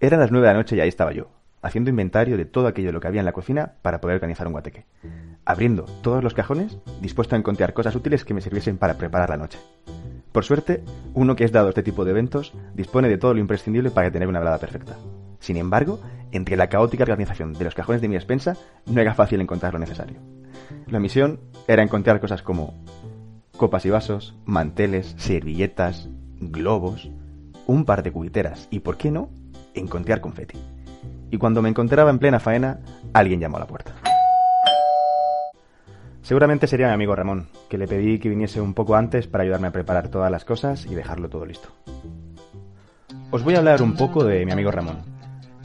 eran las nueve de la noche y ahí estaba yo, haciendo inventario de todo aquello lo que había en la cocina para poder organizar un guateque. Abriendo todos los cajones, dispuesto a encontrar cosas útiles que me sirviesen para preparar la noche. Por suerte, uno que es dado a este tipo de eventos dispone de todo lo imprescindible para tener una velada perfecta. Sin embargo, entre la caótica organización de los cajones de mi despensa, no era fácil encontrar lo necesario. La misión era encontrar cosas como copas y vasos, manteles, servilletas, globos, un par de cubiteras y, ¿por qué no?, encontrar confeti. Y cuando me encontraba en plena faena, alguien llamó a la puerta. Seguramente sería mi amigo Ramón, que le pedí que viniese un poco antes para ayudarme a preparar todas las cosas y dejarlo todo listo. Os voy a hablar un poco de mi amigo Ramón.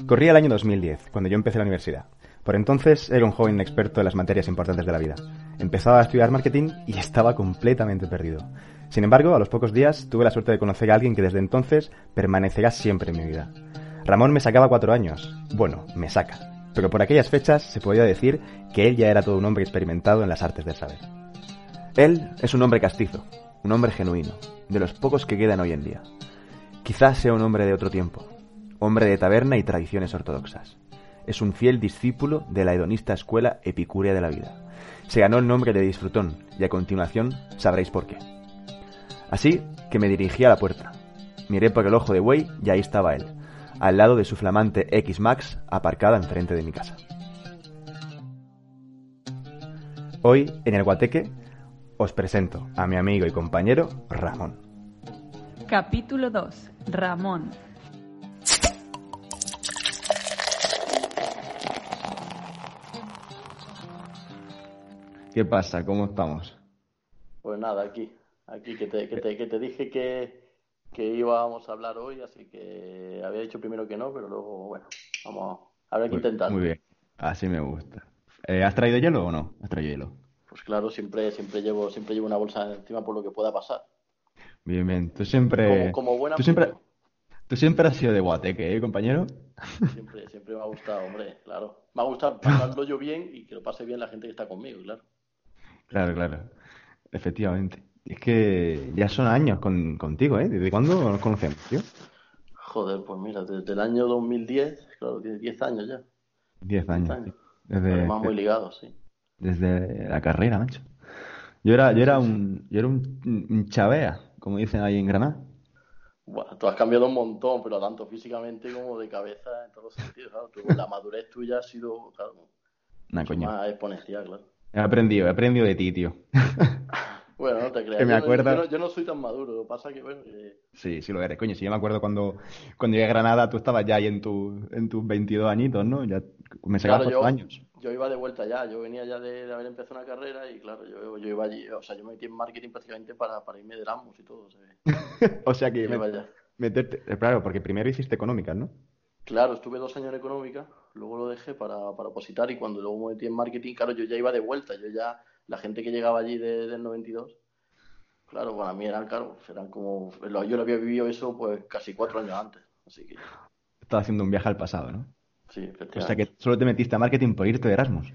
Corría el año 2010, cuando yo empecé la universidad. Por entonces era un joven experto en las materias importantes de la vida. Empezaba a estudiar marketing y estaba completamente perdido. Sin embargo, a los pocos días tuve la suerte de conocer a alguien que desde entonces permanecerá siempre en mi vida. Ramón me sacaba cuatro años. Bueno, me saca. Pero por aquellas fechas se podía decir que él ya era todo un hombre experimentado en las artes del saber. Él es un hombre castizo, un hombre genuino, de los pocos que quedan hoy en día. Quizás sea un hombre de otro tiempo, hombre de taberna y tradiciones ortodoxas. Es un fiel discípulo de la hedonista escuela epicúrea de la vida. Se ganó el nombre de disfrutón y a continuación sabréis por qué. Así que me dirigí a la puerta. Miré por el ojo de buey y ahí estaba él, al lado de su flamante X-Max aparcada enfrente de mi casa. Hoy, en el Guateque, os presento a mi amigo y compañero Ramón. Capítulo 2. Ramón. ¿Qué pasa? ¿Cómo estamos? Pues nada, aquí, aquí que te, que te, que te dije que, que íbamos a hablar hoy, así que había dicho primero que no, pero luego, bueno, vamos, habrá que intentar. Muy bien, así me gusta. Eh, ¿Has traído hielo o no? ¿Has traído hielo? Pues claro, siempre, siempre llevo, siempre llevo una bolsa encima por lo que pueda pasar. Bien, bien. Tú siempre. Como, como buena tú siempre, tú siempre has sido de guateque, ¿eh, compañero? Siempre, siempre me ha gustado, hombre, claro. Me ha gustado pasarlo yo bien y que lo pase bien la gente que está conmigo, claro. Claro, claro. Efectivamente. Es que ya son años con, contigo, ¿eh? ¿Desde cuándo nos conocemos, tío? Joder, pues mira, desde el año 2010, claro, tiene 10 años ya. 10 años. años. Desde, Además muy ligados, sí. desde la carrera, macho. Yo era, yo era un, yo era un, un chavea, como dicen ahí en Granada. Bueno, tú has cambiado un montón, pero tanto físicamente como de cabeza en todos los sentidos, claro. Tú- la madurez tuya ha sido, claro, mucho coño. más exponencial, claro. He aprendido, he aprendido de ti, tío. Bueno, no te creas. Que me yo, no- acuerdo- yo no, yo no soy tan maduro. Lo pasa que, bueno, que- Sí, sí lo eres, coño. Sí, yo me acuerdo cuando, cuando llegué a Granada, tú estabas ya ahí en, tu, en tus 22 añitos, ¿no? Ya me sacabas claro, yo, años. yo iba de vuelta ya. Yo venía ya de, de haber empezado una carrera y, claro, yo, yo iba allí. O sea, yo me metí en marketing prácticamente para, para irme de Erasmus y todo. o sea, O sea que me- meterte... eh, Claro, porque primero hiciste económicas, ¿no? Claro, estuve dos años en económica, luego lo dejé para, para opositar y cuando luego me metí en marketing, claro, yo ya iba de vuelta. Yo ya, la gente que llegaba allí de- del 92, claro, para mí eran, claro, eran como. Yo lo había vivido eso pues casi cuatro años antes. Así que, Estabas haciendo un viaje al pasado, ¿no? sí, O efectivamente. sea que solo te metiste a marketing por irte de Erasmus.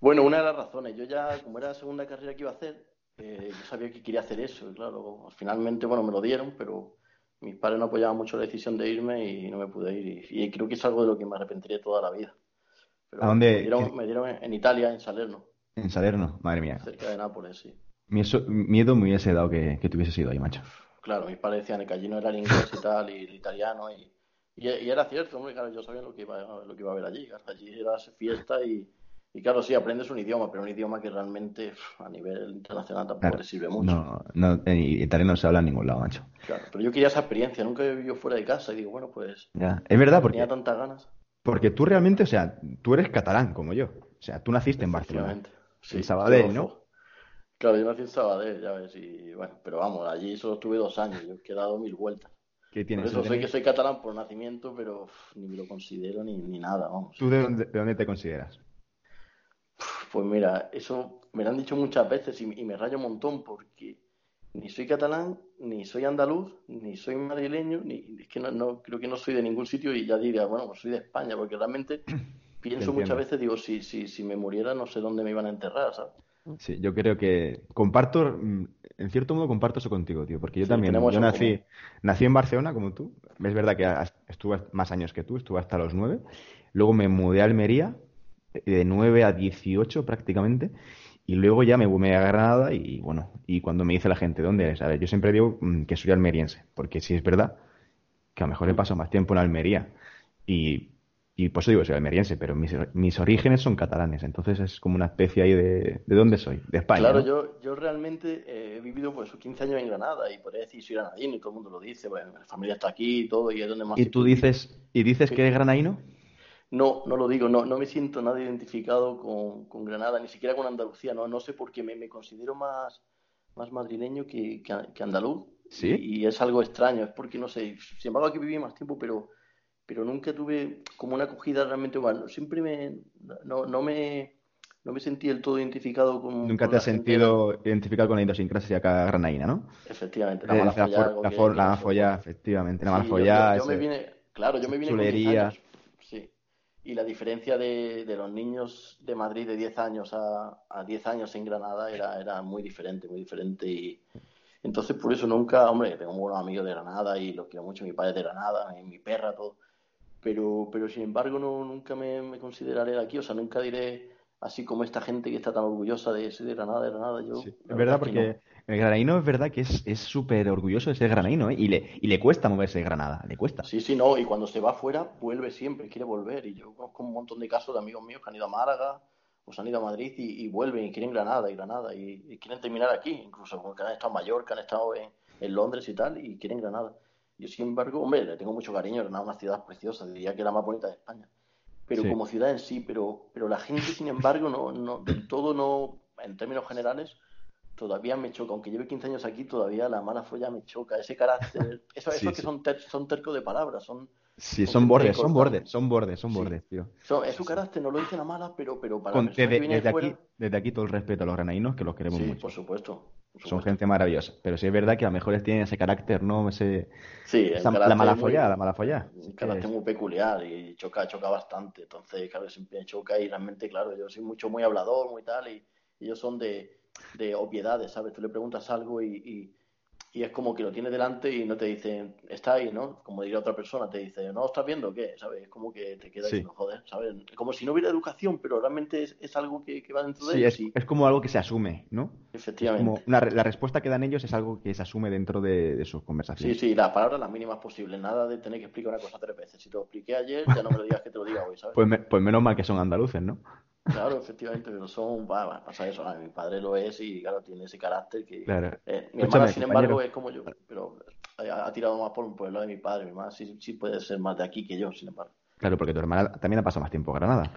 Bueno, una de las razones, yo ya, como era la segunda carrera que iba a hacer, eh, yo sabía que quería hacer eso, y claro, finalmente, bueno, me lo dieron, pero mis padres no apoyaban mucho la decisión de irme y no me pude ir, y, y creo que es algo de lo que me arrepentiré toda la vida. Pero ¿A dónde- Me dieron, qué- me dieron en, en Italia, en Salerno, En Salerno, madre mía. cerca de Nápoles, sí. Miedo me hubiese dado que, que te hubieses ido ahí, macho. Claro, mis padres decían que allí no era el inglés y tal, y el italiano, y, y, y era cierto, hombre, claro, yo sabía lo que iba, lo que iba a haber allí, claro, allí era fiesta y, y claro, sí, aprendes un idioma, pero un idioma que realmente a nivel internacional tampoco Claro. te sirve mucho. No, no, en italiano no se habla en ningún lado, macho. Claro, pero yo quería esa experiencia, nunca había vivido fuera de casa y digo, bueno, pues Ya. Es verdad, porque, tenía tantas ganas. porque tú realmente, o sea, tú eres catalán como yo. O sea, tú naciste en Barcelona. Sí, En Sabadell, ¿no? Claro, yo nací en Sabadell, ya ves, y bueno, pero vamos, allí solo estuve dos años, yo he dado mil vueltas. ¿Qué tienes? Por eso soy que soy catalán por nacimiento, pero ni me lo considero ni, ni nada, vamos. ¿Tú de dónde, de dónde te consideras? Pues mira, eso me lo han dicho muchas veces y, y me rayo un montón porque ni soy catalán, ni soy andaluz, ni soy madrileño, ni es que no, no creo que no soy de ningún sitio y ya diría, bueno, pues soy de España, porque realmente pienso muchas veces, digo, si, si, si me muriera no sé dónde me iban a enterrar, ¿sabes? Sí, yo creo que comparto, mm, en cierto modo comparto eso contigo, tío, porque yo Sí, también, yo nací, común. nací en Barcelona como tú, es verdad que estuve más años que tú, estuve hasta los nueve, luego me mudé a Almería, de 9 a 18 prácticamente, y luego ya me mudé a Granada y bueno, y cuando me dice la gente, ¿dónde eres? A ver, yo siempre digo mm, que soy almeriense, porque sí es verdad que a lo mejor he pasado más tiempo en Almería y, y por eso digo soy almeriense, pero mis, mis orígenes son catalanes, entonces es como una especie ahí de... ¿De dónde soy? De España, Claro, ¿no? yo, yo realmente eh, he vivido pues 15 años en Granada y podría decir soy granadino y todo el mundo lo dice, bueno, mi familia está aquí y todo y es donde más ¿Y tú dices, y dices que eres granaíno? No, no lo digo, no, no me siento nada identificado con, con Granada, ni siquiera con Andalucía, no, no sé por qué me, me considero más, más madrileño que, que, que andaluz ¿Sí? y, y es algo extraño, es porque no sé, sin embargo aquí viví más tiempo, pero, pero nunca tuve como una acogida realmente bueno, siempre me, no, no me, no me sentí del todo identificado con, Nunca con te has gente, sentido identificado con la idiosincrasia granaína, ¿no? efectivamente, la La, algo la, for- la efectivamente, la Sí, yo, yo- me vine, claro, yo me vine con 10 chulería. años, sí. Y la diferencia de, de los niños de Madrid de 10 años a, a 10 años en Granada era, era muy diferente, muy diferente. Y entonces por eso nunca, hombre, tengo buenos amigos de Granada y los quiero mucho, mi padre es de Granada, mi, mi perra, todo. Pero, pero sin embargo no, nunca me, me consideraré de aquí, o sea, nunca diré así como esta gente que está tan orgullosa de ser de Granada, de Granada. Yo, Sí, es verdad es no. porque el granaíno es verdad que es es súper orgulloso de ser granaíno, ¿eh? Y le, y le cuesta moverse de Granada, le cuesta. Sí, sí, no, y cuando se va afuera, vuelve siempre, quiere volver. Y yo conozco un montón de casos de amigos míos que han ido a Málaga, o se han ido a Madrid y, y vuelven y quieren Granada y Granada y, y quieren terminar aquí, incluso como que han estado en Mallorca, han estado en, en Londres y tal, y quieren Granada. Yo, sin embargo, hombre, le tengo mucho cariño, Granada es una ciudad preciosa, diría que es la más bonita de España. Pero Sí. como ciudad en sí, pero, pero la gente, sin embargo, no, no, del todo no, en términos generales, todavía me choca, aunque lleve 15 años aquí, todavía la mala folla me choca, ese carácter, eso, Sí, eso que sí. son, ter- son tercos de palabras, son, Sí, son bordes, son bordes, son bordes, son Sí. bordes, tío. es su carácter, no lo dicen a malas, pero, pero para Con- desde, que viene de desde fuera, aquí, desde aquí todo el respeto a los granaínos, que los queremos sí, mucho. por supuesto, Son gente maravillosa. Pero sí es verdad que a lo mejor tienen ese carácter, ¿no? Ese, Sí, esa- la carácter mala es muy- follada, la mala follada. un carácter es- muy peculiar y choca, choca bastante. Entonces, claro, siempre choca y realmente, claro, yo soy mucho, muy hablador, muy tal, y, y ellos son de, de obviedades, ¿sabes? Tú le preguntas algo y, y, y es como que lo tienes delante y no te dicen, está ahí, ¿no? Como diría otra persona, te dice, ¿no estás viendo o qué? ¿Sabes? Es como que te quedas Sí. diciendo, joder, ¿sabes? Como si no hubiera educación, pero realmente es, es algo que, que va dentro de Sí, ellos es, y es como algo que se asume, ¿no? Efectivamente. como una re- la respuesta que dan ellos es algo que se asume dentro de, de sus Sí, conversaciones. sí, las palabras las mínimas posibles, nada de tener que explicar una cosa tres veces. Si te lo expliqué ayer, ya no me lo digas que te lo diga hoy, ¿sabes? Pues, me- pues menos mal que son andaluces, ¿no? Claro, efectivamente, pero son, va, pasa eso, ¿no? mi padre lo es y claro, tiene ese carácter que Claro. eh, mi Escúchame, hermana, sin embargo, compañero. es como yo, pero ha, ha tirado más por un pueblo de mi padre, mi hermana sí, sí puede ser más de aquí que yo, sin embargo. Claro, porque tu hermana también ha pasado más tiempo en Granada.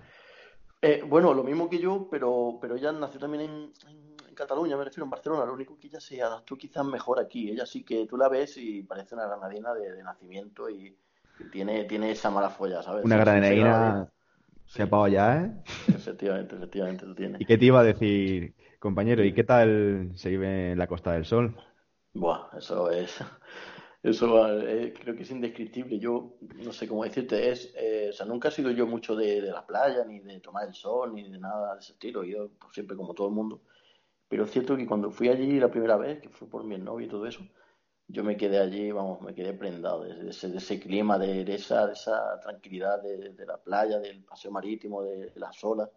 Eh, bueno, lo mismo que yo, pero, pero ella nació también en, en- en Cataluña, me refiero, en Barcelona, lo único que ella se adaptó quizás mejor aquí, ella sí que tú la ves y parece una granadina de, de nacimiento y, y tiene, tiene esa mala folla, ¿sabes? Una Sí, sí, pagado ya, ¿eh? efectivamente, efectivamente, lo tiene. ¿Y qué te iba a decir, compañero? ¿Y qué tal se vive en la Costa del Sol? Buah, eso es, eso eh, creo que es indescriptible. Yo no sé cómo decirte, es, eh, o sea, nunca he sido yo mucho de, de la playa, ni de tomar el sol, ni de nada de ese estilo. Yo pues, siempre como todo el mundo. Pero es cierto que cuando fui allí la primera vez, que fue por mi novio y todo eso, yo me quedé allí, vamos, me quedé prendado de ese, de ese clima, de, de esa, de esa tranquilidad de, de la playa, del paseo marítimo, de, las olas.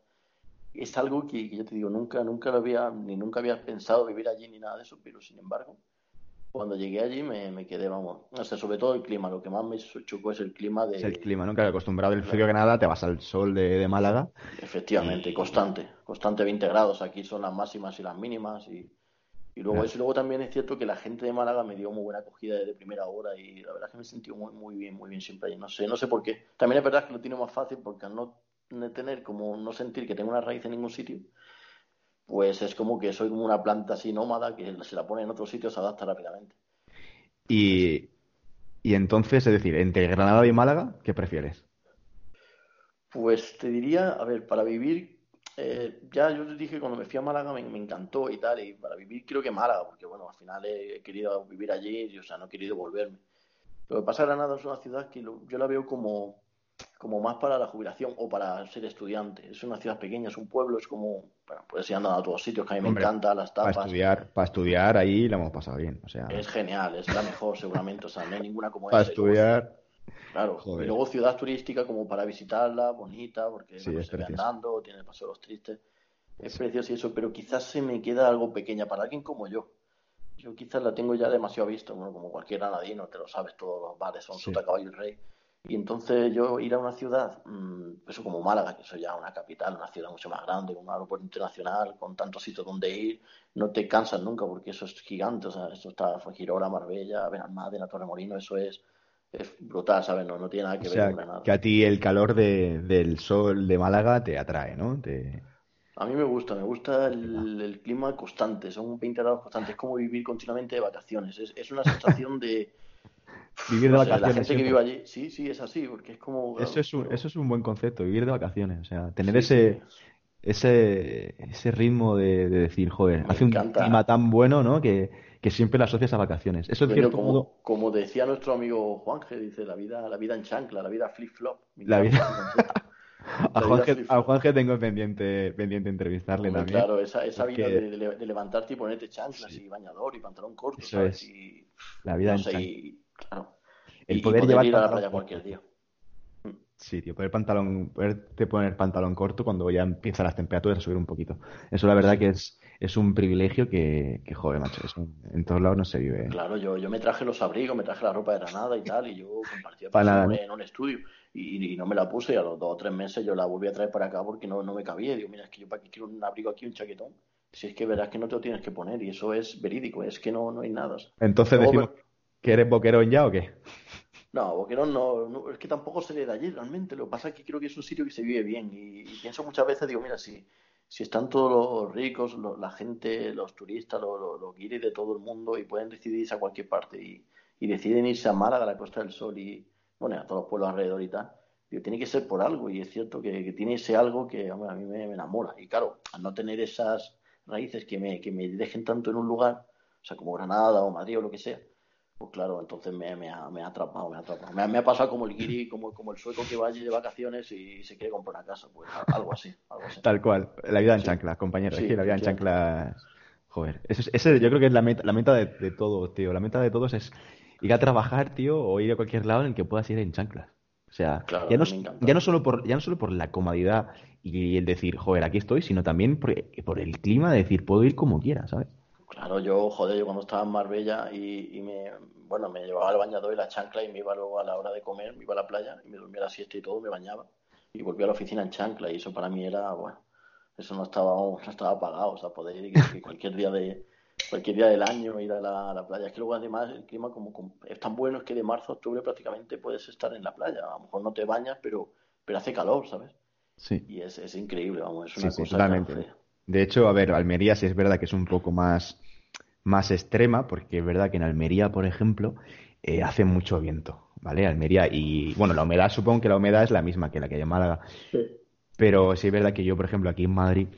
Es algo que, que yo te digo, nunca, nunca lo había, ni nunca había pensado vivir allí ni nada de eso, pero sin embargo, cuando llegué allí me, me quedé, vamos, o sea, sobre todo el clima, lo que más me chocó es el clima de, Es el clima, ¿no? Acostumbrado al frío de Granada, te vas al sol de, de Málaga. efectivamente, constante, constante 20 grados, aquí son las máximas y las mínimas y, y luego Claro. eso, luego también es cierto que la gente de Málaga me dio muy buena acogida desde primera hora y la verdad es que me sentí muy, muy bien, muy bien siempre allí, no sé, no sé por qué. También es verdad que lo tiene más fácil porque al no no tener como, no sentir que tengo una raíz en ningún sitio, pues es como que soy como una planta así nómada que se la pone en otro sitio se adapta rápidamente. Y, Y entonces, es decir, entre Granada y Málaga, ¿qué prefieres? Pues te diría, a ver, para vivir, eh, ya yo te dije cuando me fui a Málaga me, me, encantó y tal, y para vivir creo que Málaga, porque bueno, al final he, querido vivir allí, y, o sea, no he querido volverme. Lo que pasa es que Granada es una ciudad que lo, yo la veo como, como más para la jubilación o para ser estudiante. Es una ciudad pequeña, es un pueblo, es como, bueno, puedes ir andando a todos sitios, que a mí me encanta, las tapas. Para estudiar, para estudiar ahí la hemos pasado bien, o sea. Es genial, es la mejor seguramente, o sea, no hay ninguna como Para estudiar... Claro, Joder. y luego ciudad turística como para visitarla, bonita, porque Sí, se ve andando, tiene el Paseo de los Tristes. Es precioso y eso, pero quizás se me queda algo pequeña para alguien como yo. Yo quizás la tengo ya demasiado visto, bueno, como cualquier granadino, te lo sabes, todos los bares son Sí. Sota, Caballo y Rey. Y entonces yo ir a una ciudad, mmm, eso como Málaga, que eso ya una capital, una ciudad mucho más grande, con un aeropuerto internacional, con tantos sitios donde ir, no te cansas nunca porque eso es gigante, o sea, esto está Girona, Marbella, Benalmádena, Torremolino, eso es, es brutal, ¿sabes? No, no tiene nada que O ver sea, con Granada. que a ti el calor de- del sol de Málaga te atrae, ¿no? Te... A mí me gusta, me gusta el, el clima constante, son 20 grados constantes, es como vivir continuamente de vacaciones, es, es una sensación de... Vivir de no sé, vacaciones. la gente que vive allí, sí, sí, es así, porque es como... Eso es, un, eso es un buen concepto, vivir de vacaciones. O sea, tener Sí, ese, ese, ese ritmo de, de decir, joder, Me hace un clima tan bueno, ¿no? Que, que siempre lo asocias a vacaciones. Eso en cierto como, modo, como decía nuestro amigo Juanje, dice, la vida, la vida en chancla, la vida flip-flop. La vida- a la Juanje, vida a Juanje tengo pendiente, pendiente entrevistarle Hombre, también. Claro, esa, esa vida de, de- levantarte y ponerte chanclas Sí. y bañador y pantalón corto, Eso ¿sabes? es. Y, La vida no en sé, chancla. y, claro. El Y- poder poder llevar ir a la playa cualquier día. Sí, tío, poder pantalón, poderte poner pantalón corto cuando ya empiezan las temperaturas a subir un poquito. Eso la verdad que es, es un privilegio que, que joder, macho, eso en todos lados no se vive. ¿eh? Claro, yo, yo me traje los abrigos, me traje la ropa de Granada y tal, y yo compartía nada, en, ¿no? en un estudio. Y, y no me la puse, y a los dos o tres meses yo la volví a traer para acá porque no, no me cabía. Y digo, mira, es que yo para qué quiero un abrigo aquí, un chaquetón. Si es que verás que no te lo tienes que poner, y eso es verídico, es que no, no hay nada. Entonces Luego decimos que eres boquerón ya o qué? No, Boquerón no, no, es que tampoco se le da allí realmente. Lo que pasa es que creo que es un sitio que se vive bien. Y, y pienso muchas veces, digo, mira, si, si están todos los ricos, lo- la gente, los turistas, los, los guiris de todo el mundo y pueden decidir irse a cualquier parte y, y deciden irse a Málaga, a la Costa del Sol y, bueno, a todos los pueblos alrededor y tal, tiene que ser por algo. Y es cierto que, que tiene ese algo que hombre, a mí me, me enamora. Y claro, al no tener esas raíces que me, que me dejen tanto en un lugar, o sea, como Granada o Madrid o lo que sea, pues claro, entonces me, me ha, me ha atrapado, me ha atrapado. Me ha, me ha pasado como el guiri, como, como el sueco que va allí de vacaciones y se quiere comprar una casa, pues algo así, algo así. Tal cual, la vida en Sí. chanclas, compañero. Sí, la vida en chanclas. Joder, eso es- ese yo creo que es la meta, la meta de, de todos, tío. La meta de todos es ir a trabajar, tío, o ir a cualquier lado en el que puedas ir en chanclas. O sea, Claro, ya no, ya no solo por, ya no solo por la comodidad y el decir, joder, aquí estoy, sino también por, por el clima de decir, puedo ir como quiera, ¿sabes? Claro, yo, joder, yo cuando estaba en Marbella y, y me, bueno, me llevaba el bañador y la chancla y me iba luego a la hora de comer, me iba a la playa y me dormía la siesta y todo, me bañaba y volvía a la oficina en chancla y eso para mí era, bueno, eso no estaba, no estaba pagado, o sea, poder ir que- cualquier día de cualquier día del año ir a la, a la playa. Es que luego además el clima como, como- es tan bueno es que de marzo a octubre prácticamente puedes estar en la playa. A lo mejor no te bañas, pero, pero hace calor, ¿sabes? Sí. Y es, es increíble, vamos, es Sí, una sí, cosa totalmente. fea. De hecho, a ver, Almería sí es verdad que es un poco más, más extrema, porque es verdad que en Almería, por ejemplo, eh, hace mucho viento, ¿vale? Almería y, bueno, la humedad, supongo que la humedad es la misma que la que hay en Málaga, pero sí es verdad que yo, por ejemplo, aquí en Madrid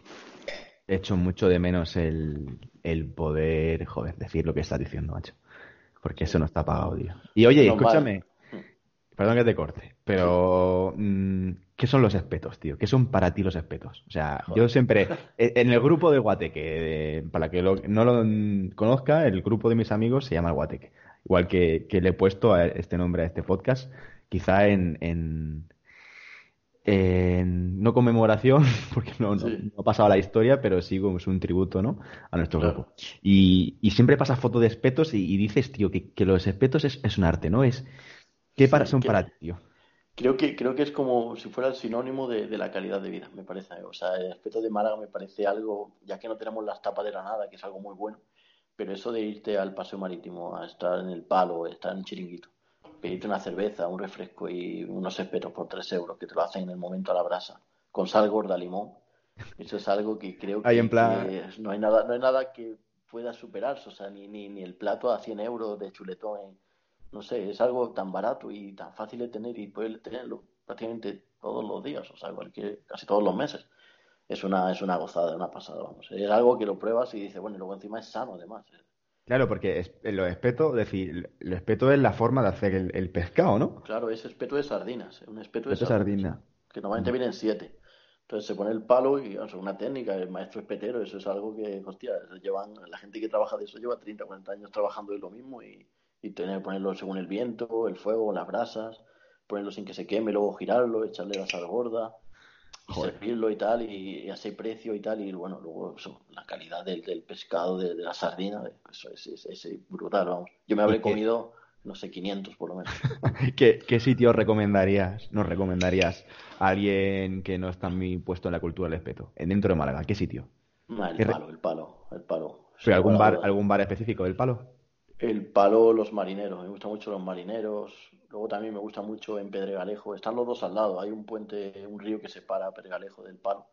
he hecho mucho de menos el, el poder, joder, decir lo que estás diciendo, macho, porque eso no está pagado, tío. Y oye, escúchame, perdón que te corte, pero mm, ¿qué son los espetos, tío? ¿Qué son para ti los espetos? O sea, yo siempre, e- en el grupo de Guateque, para que lo- no lo conozca, el grupo de mis amigos se llama Guateque. Igual que, que le he puesto a este nombre a este podcast, quizá en, en, en- no conmemoración, porque no, Sí. no ha pasado la historia, pero sí como es un tributo, ¿no? A nuestro Claro. grupo. Y, y siempre pasa foto de espetos y, y dices, tío, que, que los espetos es, es un arte, ¿no? Es, ¿qué para, son que- para ti, tío? Creo que, creo que es como si fuera el sinónimo de, de la calidad de vida, me parece. O sea, el aspecto de Málaga me parece algo, ya que no tenemos las tapas de Granada, que es algo muy bueno, pero eso de irte al paseo marítimo, a estar en el palo, estar en un chiringuito, pedirte una cerveza, un refresco y unos espetos por tres euros, que te lo hacen en el momento a la brasa, con sal gorda, limón, eso es algo que creo que, en plan- que no hay nada, no hay nada que pueda superarse, o sea, ni, ni, ni el plato a 100 euros de chuletón en, no sé, es algo tan barato y tan fácil de tener y poder tenerlo prácticamente todos los días, o sea, cualquier, casi todos los meses. Es una, es una gozada, una pasada, vamos. Es algo que lo pruebas y dices, bueno, y luego encima es sano además. Claro, porque es, lo espeto, decir, el espeto es la forma de hacer el, pescado, ¿no? Claro, es espeto de sardinas, un espeto de sardinas. Que normalmente vienen siete. Entonces se pone el palo y es una técnica, el maestro espetero, eso es algo que, hostia, llevan, la gente que trabaja de eso lleva 30, 40 años trabajando de lo mismo y, y tener que ponerlo según el viento, el fuego, las brasas, ponerlo sin que se queme, luego girarlo, echarle la sal gorda, servirlo y tal, y, a ese precio y tal, y bueno, luego eso, la calidad del, del pescado, de, la sardina, eso es, es, brutal, vamos. Yo me habré comido, no sé, 500 por lo menos. ¿Qué, ¿Qué, sitio recomendarías, nos recomendarías a alguien que no está muy puesto en la cultura del espeto? Dentro de Málaga, ¿qué sitio? el palo, el palo, el palo. algún bar, algún bar específico del palo? El palo, los marineros, me gustan mucho los marineros. Luego también me gusta mucho en Pedregalejo. Están los dos al lado. Hay un puente, un río que separa Pedregalejo del palo.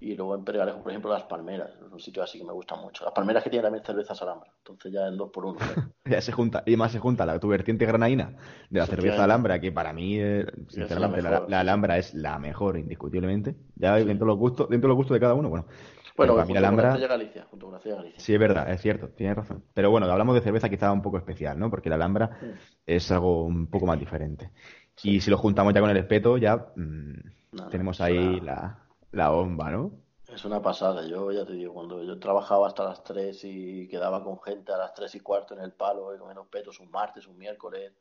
Y luego en Pedregalejo, por ejemplo, las palmeras. Es un sitio así que me gusta mucho. Las palmeras que tienen también cervezas alhambra. Entonces ya en dos por uno. ya se junta. Y más se junta la tu vertiente granaína de la cerveza alhambra, que para mí, eh, sinceramente, la, alhambra es la mejor, indiscutiblemente. Ya dentro de los gustos, dentro de los gustos de cada uno, bueno. Bueno, la Alhambra... con Galicia, junto con Galicia. Sí, es verdad, es cierto, tienes razón. Pero bueno, hablamos de cerveza quizá un poco especial, ¿no? Porque la Alhambra es algo un poco más diferente. Y si lo juntamos ya con el espeto, ya mm, tenemos ahí la, la bomba, ¿no? Es una pasada, yo ya te digo, cuando yo trabajaba hasta las 3 y quedaba con gente a las 3 y cuarto en el palo, y con los petos un martes, un miércoles,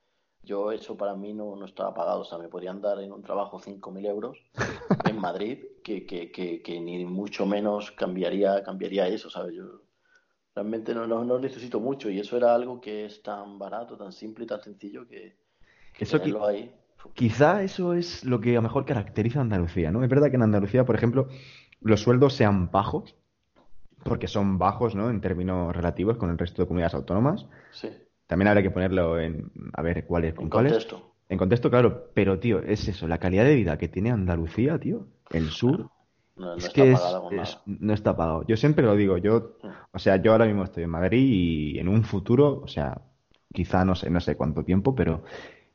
yo eso para mí no, no estaba pagado, o sea, me podían dar en un trabajo 5.000 euros en Madrid, que, que, que, ni mucho menos cambiaría, cambiaría eso, ¿sabes? Yo realmente no, no, necesito mucho y eso era algo que es tan barato, tan simple y tan sencillo que, eso ahí. Quizá eso es lo que a lo mejor caracteriza a Andalucía, ¿no? Es verdad que en Andalucía, por ejemplo, los sueldos sean bajos, porque son bajos, ¿no? En términos relativos con el resto de comunidades autónomas. Sí también habrá que ponerlo en. A ver, ¿cuál es? En contexto. En contexto, claro. Pero, tío, es eso. La calidad de vida que tiene Andalucía, tío. El sur. No, es está que es, no está pagado. Yo siempre lo digo. Yo, mm. o sea, yo ahora mismo estoy en Madrid y en un futuro, o sea, quizá no sé, no sé cuánto tiempo, pero,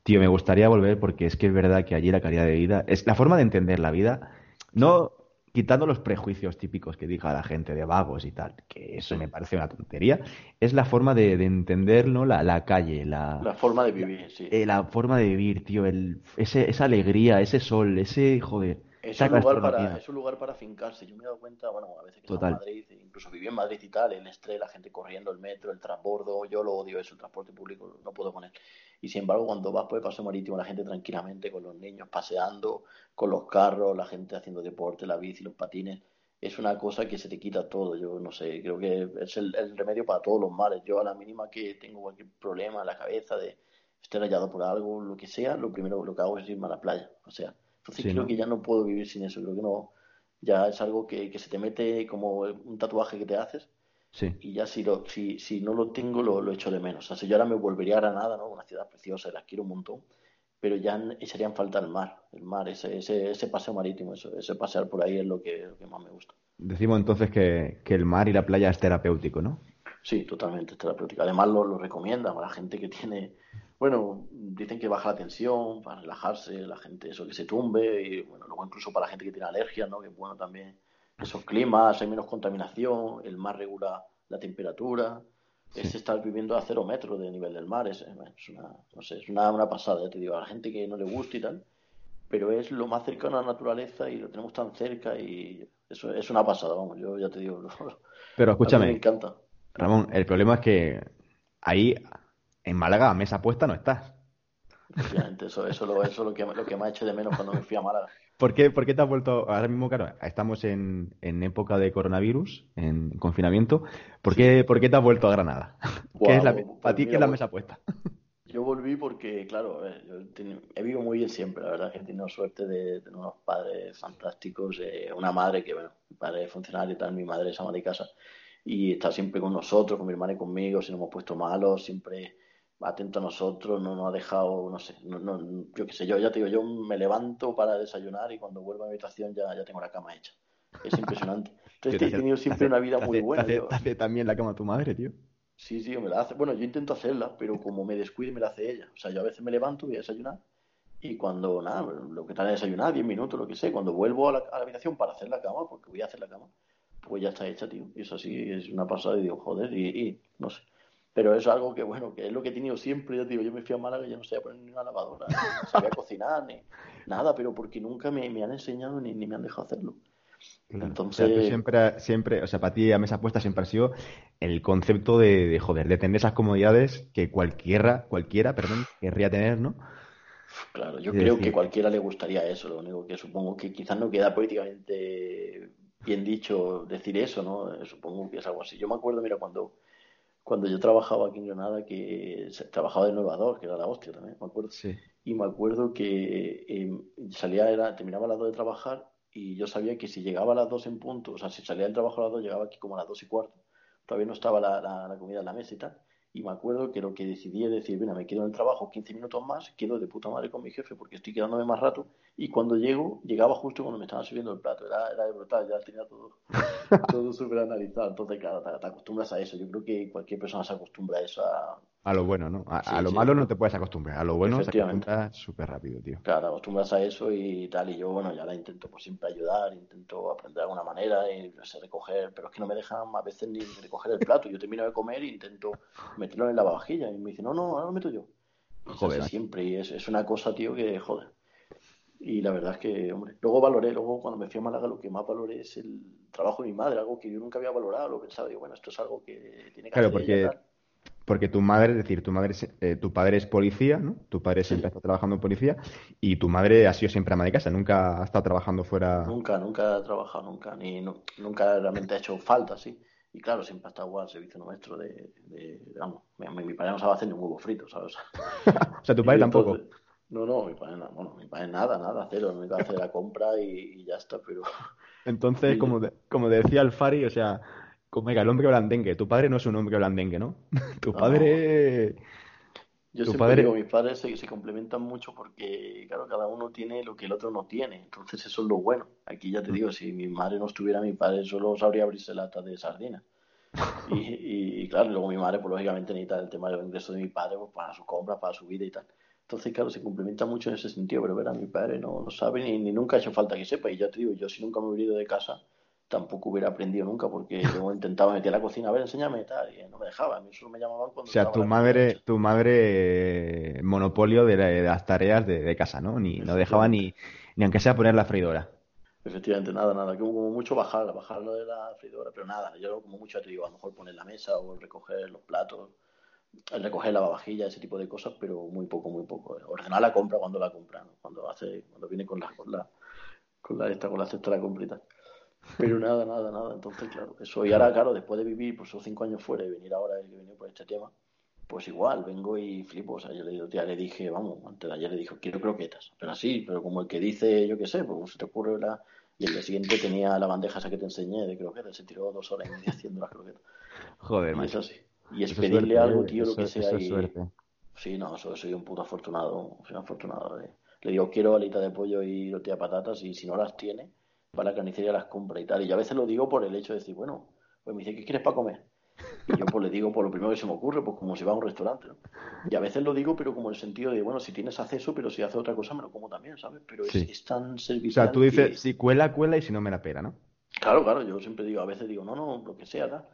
tío, me gustaría volver porque es que es verdad que allí la calidad de vida, es la forma de entender la vida. No, quitando los prejuicios típicos que diga la gente de vagos y tal, que eso me parece una tontería, es la forma de, entender ¿no? la, la calle, la, la forma de vivir, sí. Eh, la forma de vivir, tío, el, ese, esa alegría, ese sol, ese, joder, es un, lugar para, es un lugar para fincarse. Yo me he dado cuenta, bueno, a veces que en Madrid, incluso viví en Madrid y tal, el estrés, la gente corriendo, el metro, el transbordo, yo lo odio eso, el transporte público, no puedo con él. Y sin embargo, cuando vas por el paseo marítimo, la gente tranquilamente, con los niños paseando, con los carros, la gente haciendo deporte, la bici, los patines, es una cosa que se te quita todo. Yo no sé, creo que es el, remedio para todos los males. Yo a la mínima que tengo cualquier problema en la cabeza de estar rayado por algo, lo que sea, lo primero lo que hago es irme a la playa. O sea, entonces creo que ya no puedo vivir sin eso, creo que no, ya es algo que, que se te mete como un tatuaje que te haces. Y ya si, lo, si, si no lo tengo, lo, lo echo de menos. O sea, yo ahora me volvería a Granada, ¿no? Una ciudad preciosa, la quiero un montón, pero ya echarían falta el mar, el mar, ese, ese, ese paseo marítimo, eso, ese pasear por ahí es lo que, lo que más me gusta. Decimos entonces que, que, el mar y la playa es terapéutico, ¿no? Sí, totalmente es terapéutico. Además lo, lo recomiendan a la gente que tiene bueno, dicen que baja la tensión para relajarse, la gente, eso que se tumbe, y bueno, luego incluso para la gente que tiene alergias, ¿no? Que bueno también esos climas, hay menos contaminación, el mar regula la temperatura, es estar viviendo a cero metros de nivel del mar, es, una, no sé, es una, una pasada, ya te digo, a la gente que no le gusta y tal, pero es lo más cercano a la naturaleza y lo tenemos tan cerca y eso es una pasada, vamos, yo ya te digo. Pero escúchame, me encanta. Ramón, el problema es que ahí en Málaga a mesa puesta no estás. eso, eso, lo, eso es lo que, lo que me ha hecho de menos cuando me fui a Málaga. ¿Por qué, ¿Por qué te has vuelto ahora mismo, claro, estamos en, en época de coronavirus, en confinamiento, ¿por qué, ¿por qué te has vuelto a Granada? ¿Qué es la, pues ¿Para ti qué es la mesa puesta? Yo volví porque, claro, eh, yo he vivido muy bien siempre, la verdad que he tenido suerte de tener unos padres fantásticos, una madre que, bueno, mi padre es funcionario y tal, mi madre es ama de casa, y está siempre con nosotros, con mi hermana y conmigo, si nos hemos puesto malos, siempre atento a nosotros, no nos ha dejado, no sé, no, no, yo qué sé, yo ya te digo, yo me levanto para desayunar y cuando vuelvo a mi habitación ya, ya tengo la cama hecha. Es impresionante. Entonces he tenido siempre una vida muy buena. Te hace, también la cama tu madre, tío? Sí, sí, me la hace. Bueno, yo intento hacerla, pero como me descuide me la hace ella. O sea, yo a veces me levanto, voy a desayunar y cuando, nada, lo que tal es desayunar, 10 minutos, lo que sé, cuando vuelvo a la, habitación para hacer la cama, porque voy a hacer la cama, pues ya está hecha, tío. Y eso sí es una pasada y digo, joder, y, no sé. Pero es algo que, bueno, que es lo que he tenido siempre. Yo digo, yo me fui a Málaga y ya no sabía poner ni una lavadora, no sabía cocinar, ni nada, pero porque nunca me, me han enseñado ni, ni me han dejado hacerlo. Entonces... siempre, siempre, o sea, para ti a mesa puesta siempre ha sido el concepto de, joder, de tener esas comodidades que cualquiera, cualquiera, perdón, querría tener, ¿no? Claro, yo creo que cualquiera le gustaría eso, lo único que supongo que quizás no queda políticamente bien dicho decir eso, ¿no? Supongo que es algo así. Yo me acuerdo, mira, cuando, cuando yo trabajaba aquí en Granada, que trabajaba de Nueva que era la hostia también, me acuerdo. Y me acuerdo que em, salía, era, terminaba a las dos de trabajar y yo sabía que si llegaba a las dos en punto, o sea, si salía del trabajo a las dos, llegaba aquí como a las dos y cuarto. Todavía no estaba la, la, comida en la mesa y tal. Y me acuerdo que lo que decidí es decir, mira, me quedo en el trabajo 15 minutos más, quedo de puta madre con mi jefe porque estoy quedándome más rato. Y cuando llego, llegaba justo cuando me estaban sirviendo el plato. Era, era brutal, ya tenía todo, todo súper analizado. Entonces, claro, te, acostumbras a eso. Yo creo que cualquier persona se acostumbra a eso, a, a lo bueno, ¿no? A, lo malo no te puedes acostumbrar, a lo bueno se acostumbra súper rápido, tío. Claro, acostumbras a eso y tal, y yo, bueno, ya la intento por siempre ayudar, intento aprender de alguna manera, y no sé, recoger, pero es que no me dejan a veces ni recoger el plato. Yo termino de comer e intento meterlo en la vajilla, y me dicen, no, no, ahora lo meto yo. joder. siempre, y es, es una cosa, tío, que joder. Y la verdad es que, hombre, luego valoré, luego cuando me fui a Málaga, lo que más valoré es el trabajo de mi madre, algo que yo nunca había valorado, lo pensaba, digo, bueno, esto es algo que tiene que claro, porque porque tu madre, es decir, tu madre eh, tu padre es policía, ¿no? Tu padre siempre está trabajando en policía y tu madre ha sido siempre ama de casa, nunca ha estado trabajando fuera. Nunca, nunca ha trabajado, nunca, ni nunca realmente ha hecho falta, sí. Y claro, siempre ha estado al servicio nuestro de, de vamos, mi, padre no sabe hacer ni un huevo frito, ¿sabes? o sea, tu padre tampoco. no, no, mi padre, bueno, mi padre nada, nada, cero, a hacer la compra y, ya está, pero... Entonces, como, como decía el Fari, o sea, Venga, el hombre blandengue. Tu padre no es un hombre blandengue, ¿no? tu padre. Yo siempre digo, mis padres se, se, complementan mucho porque, claro, cada uno tiene lo que el otro no tiene. Entonces, eso es lo bueno. Aquí ya te digo, si mi madre no estuviera, mi padre solo sabría abrirse lata de sardina. Y, y, claro, luego mi madre, pues lógicamente necesita el tema del ingreso de mi padre pues, para su compra, para su vida y tal. Entonces, claro, se complementa mucho en ese sentido, pero mi padre no, no sabe ni, ni nunca ha hecho falta que sepa. Y ya te digo, yo si nunca me he ido de casa, tampoco hubiera aprendido nunca porque yo intentaba meter a la cocina, a ver, enséñame y tal, y no me dejaba, a mí solo me llamaban cuando... O sea, tu madre, tu madre monopolio de, las tareas de, casa, ¿no? Ni, no dejaba ni, ni aunque sea poner la freidora. Efectivamente, nada, nada, que como mucho bajar, bajar lo de la freidora, pero nada, yo como mucho te digo, a lo mejor poner la mesa o recoger los platos, recoger la vajilla, ese tipo de cosas, pero muy poco, muy poco. Ordenar la compra cuando la compra, cuando hace, cuando viene con la, con la, con la esta, con la cesta de la compra y tal. Pero nada, nada, nada. Entonces, claro, eso. Y ahora, claro, después de vivir pues, esos cinco años fuera y venir ahora y venir por este tema, pues igual, vengo y flipo. O sea, yo le, ya le dije, vamos, antes de ayer le dije, quiero croquetas. Pero así, pero como el que dice, yo qué sé, pues se te ocurre la. Y el día siguiente tenía la bandeja esa que te enseñé de croquetas. Se tiró dos horas y media haciendo las croquetas. Joder, y así. Y es pedirle algo, ¿eh? tío, lo que sea. y... Sí, no, soy un puto afortunado. Soy un afortunado. Le digo, quiero alita de pollo y tortilla de patatas y si no las tiene para la carnicería las compra y tal. Y yo a veces lo digo por el hecho de decir, bueno, pues me dice, ¿qué quieres para comer? Y yo pues le digo por lo primero que se me ocurre, pues como si va a un restaurante. Y a veces lo digo, pero como en el sentido de, bueno, si tienes acceso, pero si hace otra cosa me lo como también, ¿sabes? Pero es, tan servicial. O sea, tú dices, si cuela, cuela y si no me la pera, ¿no? Claro, claro, yo siempre digo, a veces digo, no, no, lo que sea, tal.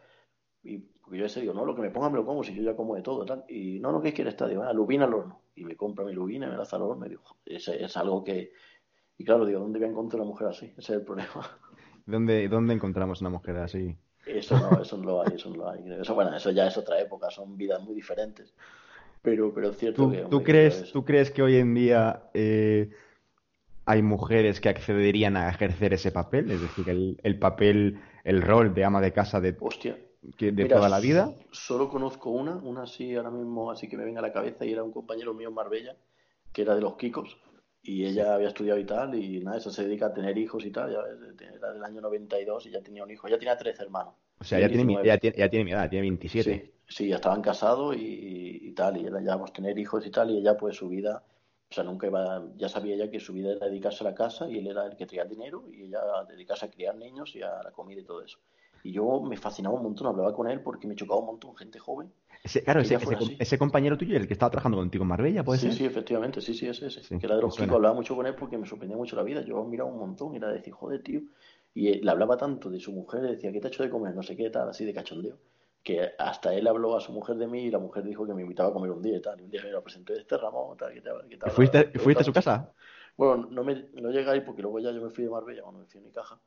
Y porque yo a veces digo, no, lo que me ponga me lo como, si yo ya como de todo, tal. Y no, lo que quieres, está, digo, ah, lubina al horno. Y me compra mi lubina y me la hace al horno. Y digo, es, es algo que. Y claro, digo, ¿dónde voy a encontrar una mujer así? Ese es el problema. ¿Dónde, ¿Dónde encontramos una mujer así? Eso no, eso no lo hay, eso no lo hay. Eso, bueno, eso ya es otra época, son vidas muy diferentes. Pero, pero es cierto ¿Tú, que... ¿tú, crees, ¿Tú crees que hoy en día eh, hay mujeres que accederían a ejercer ese papel? Es decir, el, el papel, el rol de ama de casa de, Hostia. de toda la vida. Solo conozco una, una así ahora mismo, así que me venga a la cabeza, y era un compañero mío en Marbella, que era de los Kikos y ella había estudiado y tal, y nada, eso se dedica a tener hijos y tal, ya era del año 92 y ya tenía un hijo, ya tenía tres hermanos. O sea, ya tiene, ya, tiene, ya tiene mi edad, tiene 27. Sí, sí ya estaban casados y, tal, y era ya pues tener hijos y tal, y ella pues su vida, o sea, nunca iba, ya sabía ella que su vida era dedicarse a la casa y él era el que traía el dinero y ella dedicarse a criar niños y a la comida y todo eso. Y yo me fascinaba un montón, hablaba con él porque me chocaba un montón gente joven. Ese, claro, ese, ese, compañero tuyo, el que estaba trabajando contigo en Marbella, ¿puede sí, ser? Sí, efectivamente, sí, sí, ese, ese. que era de los chicos, hablaba mucho con él porque me sorprendía mucho la vida. Yo miraba un montón y era de decir, joder, tío. Y le hablaba tanto de su mujer, le decía, ¿qué te ha hecho de comer? No sé qué, tal, así de cachondeo. Que hasta él habló a su mujer de mí y la mujer dijo que me invitaba a comer un día y tal. Y un día me lo presenté, este Ramón, tal, que tal, que tal. ¿Fuiste, ¿fuiste a su casa? Bueno, no, me, no llegué ahí porque luego ya yo me fui de Marbella cuando me fui a mi caja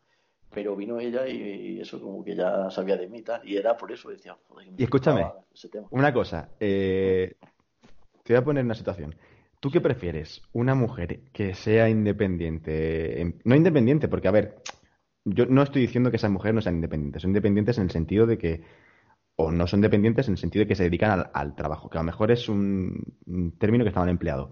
pero vino ella y, eso como que ya sabía de mí y tal, y era por eso, decía, joder, Y escúchame, una cosa, eh, te voy a poner en una situación. ¿Tú qué prefieres? ¿Una mujer que sea independiente? No independiente, porque a ver, yo no estoy diciendo que esas mujeres no sean independientes, son independientes en el sentido de que, o no son dependientes en el sentido de que se dedican al, trabajo, que a lo mejor es un, término que está mal empleado.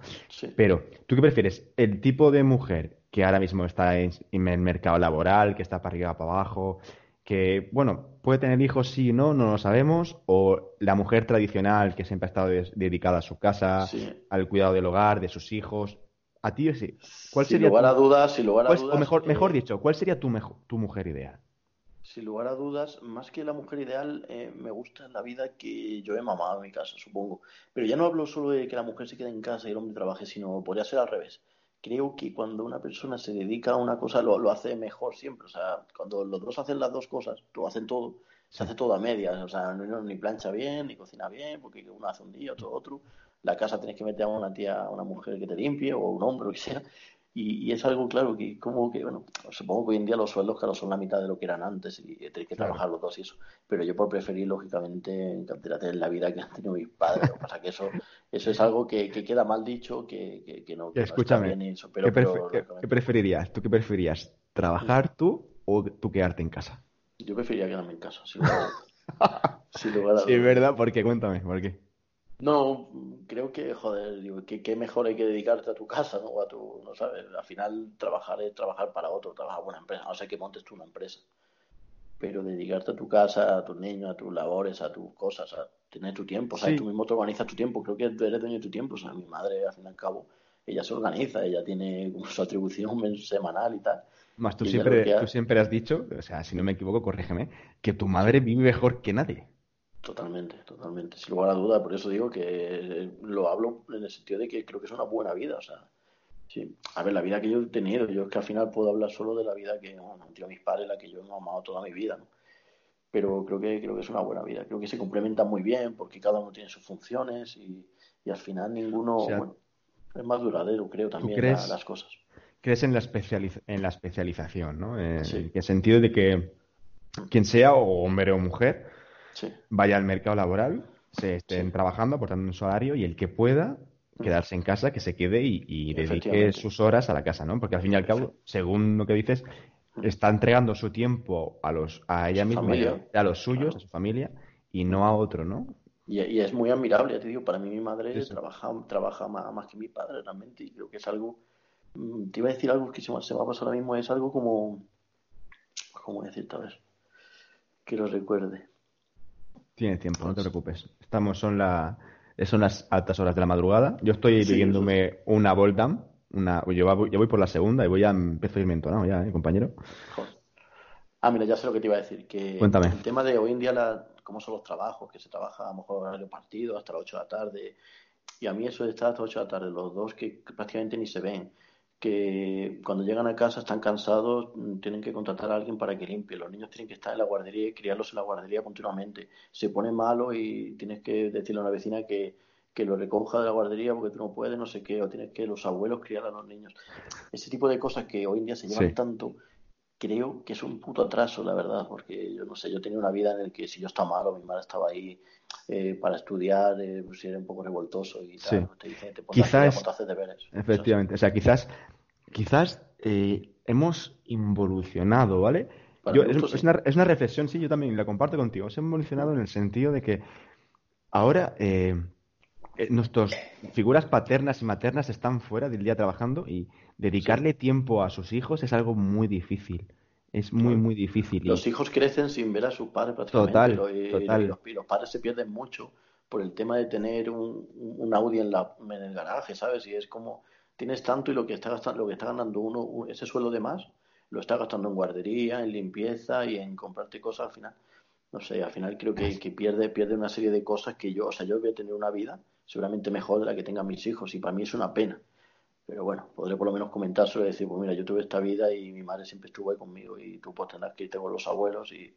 Pero, ¿tú qué prefieres? ¿El tipo de mujer que ahora mismo está en, el mercado laboral, que está para arriba, para abajo, que, bueno, puede tener hijos sí o no, no lo sabemos, o la mujer tradicional que siempre ha estado dedicada a su casa, al cuidado del hogar, de sus hijos. A ti, sí. ¿Cuál sin lugar a dudas, sin lugar a dudas. O mejor, mejor dicho, ¿cuál sería tu, tu mujer ideal? Sin lugar a dudas, más que la mujer ideal, eh, me gusta la vida que yo he mamado en mi casa, supongo. Pero ya no hablo solo de que la mujer se quede en casa y el hombre trabaje, sino podría ser al revés creo que cuando una persona se dedica a una cosa lo, lo, hace mejor siempre. O sea, cuando los dos hacen las dos cosas, lo hacen todo, se hace todo a medias. O sea, no, ni plancha bien, ni cocina bien, porque uno hace un día, otro otro. La casa tienes que meter a una tía, a una mujer que te limpie, o un hombre, lo que sea. Y, es algo, claro, que como que, bueno, supongo que hoy en día los sueldos, claro, son la mitad de lo que eran antes y tenéis que trabajar los dos y eso. Pero yo por preferir, lógicamente, tener la vida que han tenido mis padres. Lo que pasa que eso, eso es algo que, queda mal dicho, que, que, no, Escúchame, pero, ¿qué, preferirías? ¿Tú qué preferirías? ¿Trabajar tú o tú quedarte en casa? Yo preferiría quedarme en casa, sin lugar, sin lugar a Sí, ¿verdad? ¿Por qué? Cuéntame, ¿por qué? No, creo que, joder, digo, que, mejor hay que dedicarte a tu casa, ¿no? O a tu, no sabes, al final trabajar es trabajar para otro, trabajar para una empresa, no sé que montes tú una empresa. Pero dedicarte a tu casa, a tus niños, a tus labores, a tus cosas, a tener tu tiempo, ¿sabes? Tú mismo te organizas tu tiempo, creo que eres dueño de tu tiempo, o sea, mi madre, al fin y al cabo, ella se organiza, ella tiene su atribución semanal y tal. Más tú siempre, tú siempre has dicho, o sea, si no me equivoco, corrígeme, que tu madre vive mejor que nadie. Totalmente, totalmente. Sin lugar a duda, por eso digo que lo hablo en el sentido de que creo que es una buena vida. O sea, sí. A ver, la vida que yo he tenido, yo es que al final puedo hablar solo de la vida que bueno, han tenido mis padres, la que yo he amado toda mi vida, ¿no? Pero creo que, creo que es una buena vida. Creo que se complementan muy bien porque cada uno tiene sus funciones y, al final ninguno, bueno, es más duradero, creo, también las cosas. Crees en la, en la especialización, ¿no? En el sentido de que quien sea, o hombre o mujer, vaya al mercado laboral, se estén trabajando, aportando un salario y el que pueda quedarse en casa, que se quede y, dedique sus horas a la casa, ¿no? Porque al fin y al cabo, según lo que dices, está entregando su tiempo a los a ella misma, a los suyos, a su familia y no a otro, ¿no? Y, es muy admirable, te digo, para mí mi madre trabaja, trabaja más, que mi padre realmente y creo que es algo, mm, te iba a decir algo que se me, se me ha pasado ahora mismo, es algo como, ¿cómo decirte a ver? Que lo recuerde. Tiene tiempo, no te preocupes. Estamos, son, la, son las altas horas de la madrugada. Yo estoy viviéndome una Voltam. Una, yo, voy, por la segunda y voy a empezar a irme entonado ya, ¿eh, compañero. Ah, mira, ya sé lo que te iba a decir. Que Cuéntame. El tema de hoy en día, la, cómo son los trabajos, que se trabaja a lo mejor horario partido hasta las 8 de la tarde. Y a mí eso de estar hasta las 8 de la tarde, los dos que prácticamente ni se ven que cuando llegan a casa están cansados, mm, tienen que contratar a alguien para que limpie. Los niños tienen que estar en la guardería y criarlos en la guardería continuamente. Se pone malo y tienes que decirle a una vecina que, que lo recoja de la guardería porque tú no puedes, no sé qué, o tienes que los abuelos criar a los niños. Ese tipo de cosas que hoy en día se llevan tanto, creo que es un puto atraso, la verdad, porque yo no sé, yo tenía una vida en la que si yo estaba malo, mi madre estaba ahí eh, para estudiar, eh, pues era un poco revoltoso y tal, te dice, te quizás, deberes. Efectivamente, o sea, quizás, quizás eh, hemos involucionado, ¿vale? es, una, es, una, reflexión, sí, yo también la comparto contigo. Hemos involucionado en el sentido de que ahora nuestras figuras paternas y maternas están fuera del día trabajando y dedicarle tiempo a sus hijos es algo muy difícil. Es muy, muy difícil. Los hijos crecen sin ver a sus padres prácticamente. Total, y, total. los, padres se pierden mucho por el tema de tener un, un Audi en, la, en el garaje, ¿sabes? Y es como, tienes tanto y lo que está, gastando, lo que está ganando uno, ese sueldo de más, lo estás gastando en guardería, en limpieza y en comprarte cosas al final. No sé, al final creo que, que pierde, pierde una serie de cosas que yo, o sea, yo voy a tener una vida seguramente mejor de la que tengan mis hijos y para mí es una pena. Pero bueno, podré por lo menos comentárselo y decir, pues mira, yo tuve esta vida y mi madre siempre estuvo ahí conmigo y tú pues tendrás que irte con los abuelos y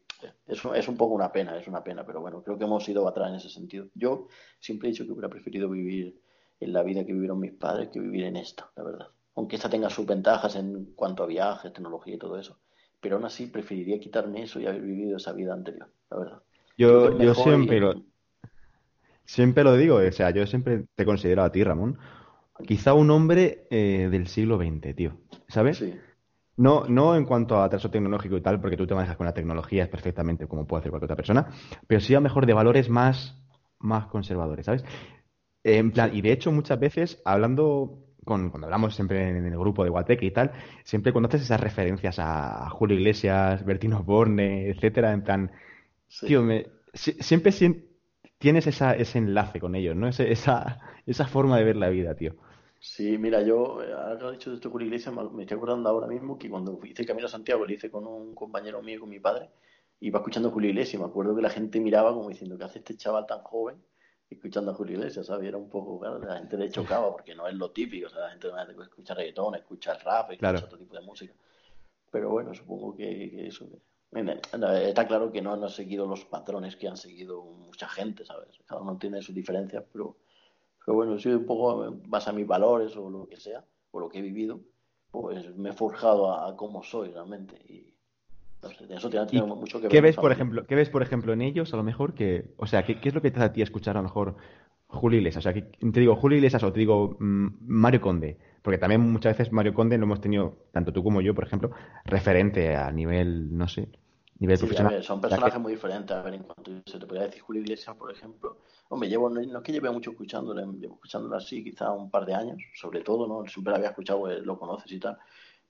es, es un poco una pena, es una pena, pero bueno, creo que hemos ido atrás en ese sentido. Yo siempre he dicho que hubiera preferido vivir en la vida que vivieron mis padres que vivir en esta, la verdad. Aunque esta tenga sus ventajas en cuanto a viajes, tecnología y todo eso. Pero aún así preferiría quitarme eso y haber vivido esa vida anterior, la verdad. Yo, yo siempre, lo, siempre lo digo, o sea, yo siempre te considero a ti, Ramón, quizá un hombre eh, del siglo XX, tío, ¿sabes? Sí. No, no en cuanto a atraso tecnológico y tal, porque tú te manejas con la tecnología perfectamente como puede hacer cualquier otra persona, pero sí a lo mejor de valores más, más conservadores, ¿sabes? En plan, y de hecho muchas veces hablando con, cuando hablamos siempre en el grupo de Guateque y tal, siempre conoces esas referencias a Julio Iglesias, Bertino Borne, etcétera, en plan, Sí. tío, me, si- siempre tienes esa, ese enlace con ellos, ¿no? Ese- esa, esa forma de ver la vida, tío. Sí, mira, yo, eh, ahora que has dicho de esto con la iglesia, me estoy acordando ahora mismo que cuando hice el Camino a Santiago, lo hice con un compañero mío, con mi padre, iba escuchando Julio Iglesias y me acuerdo que la gente miraba como diciendo, ¿qué hace este chaval tan joven escuchando a Julio Iglesias? ¿sabes? Era un poco, claro, la gente le chocaba porque no es lo típico, o sea, la gente escucha reggaetón, escucha rap, escucha Claro. otro tipo de música. Pero bueno, supongo que, que eso. Está claro que no han seguido los patrones que han seguido mucha gente, ¿sabes? Cada uno tiene sus diferencias, pero, pero bueno, si un poco base a mis valores o lo que sea, o lo que he vivido, pues me he forjado a, a cómo soy realmente. Y no sé, eso tiene, ¿Y tiene mucho que ver qué ves, por ejemplo, qué ves, por ejemplo, en ellos, a lo mejor, que, o sea, ¿qué, qué es lo que te hace a ti escuchar a lo mejor Julio Iglesias? O sea, que te digo Julio Iglesias o te digo mm, Mario Conde, porque también muchas veces Mario Conde lo hemos tenido, tanto tú como yo, por ejemplo, referente a nivel, no sé, nivel Sí, profesional. ver, son que- personajes muy diferentes. A ver, en cuanto se te podría decir Julio Iglesias, por ejemplo. Hombre, llevo, no, no es que lleve mucho escuchándole, llevo escuchándole así quizá un par de años, sobre todo, ¿no? Siempre la había escuchado, pues, lo conoces y tal,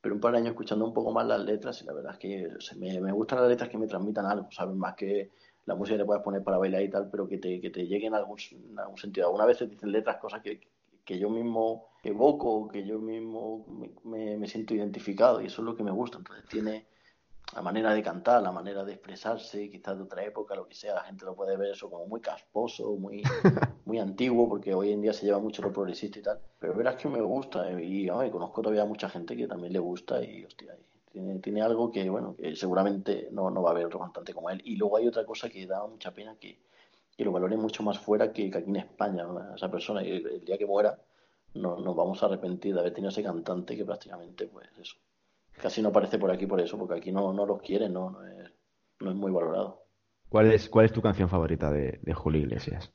pero un par de años escuchando un poco más las letras y la verdad es que o sea, me, me gustan las letras que me transmitan algo, ¿sabes? Más que la música que te puedes poner para bailar y tal, pero que te, que te lleguen algún, en algún sentido. Algunas veces dicen letras, cosas que, que yo mismo evoco, que yo mismo me, me- me siento identificado y eso es lo que me gusta. Entonces tiene la manera de cantar, la manera de expresarse, quizás de otra época, lo que sea, la gente lo puede ver eso como muy casposo, muy, muy antiguo, porque hoy en día se lleva mucho lo progresista y tal. Pero verás que me gusta eh, y ay, conozco todavía a mucha gente que también le gusta y hostia, y tiene, tiene algo que, bueno, que seguramente no, no va a haber otro cantante como él. Y luego hay otra cosa que da mucha pena que, que lo valoren mucho más fuera que, que aquí en España, ¿no? esa persona, y el, el día que muera no, nos vamos a arrepentir de haber tenido ese cantante que prácticamente, pues eso, casi no aparece por aquí por eso, porque aquí no, no los quieren, no, no es, no es muy valorado. ¿Cuál es, cuál es tu canción favorita de, de Julio Iglesias?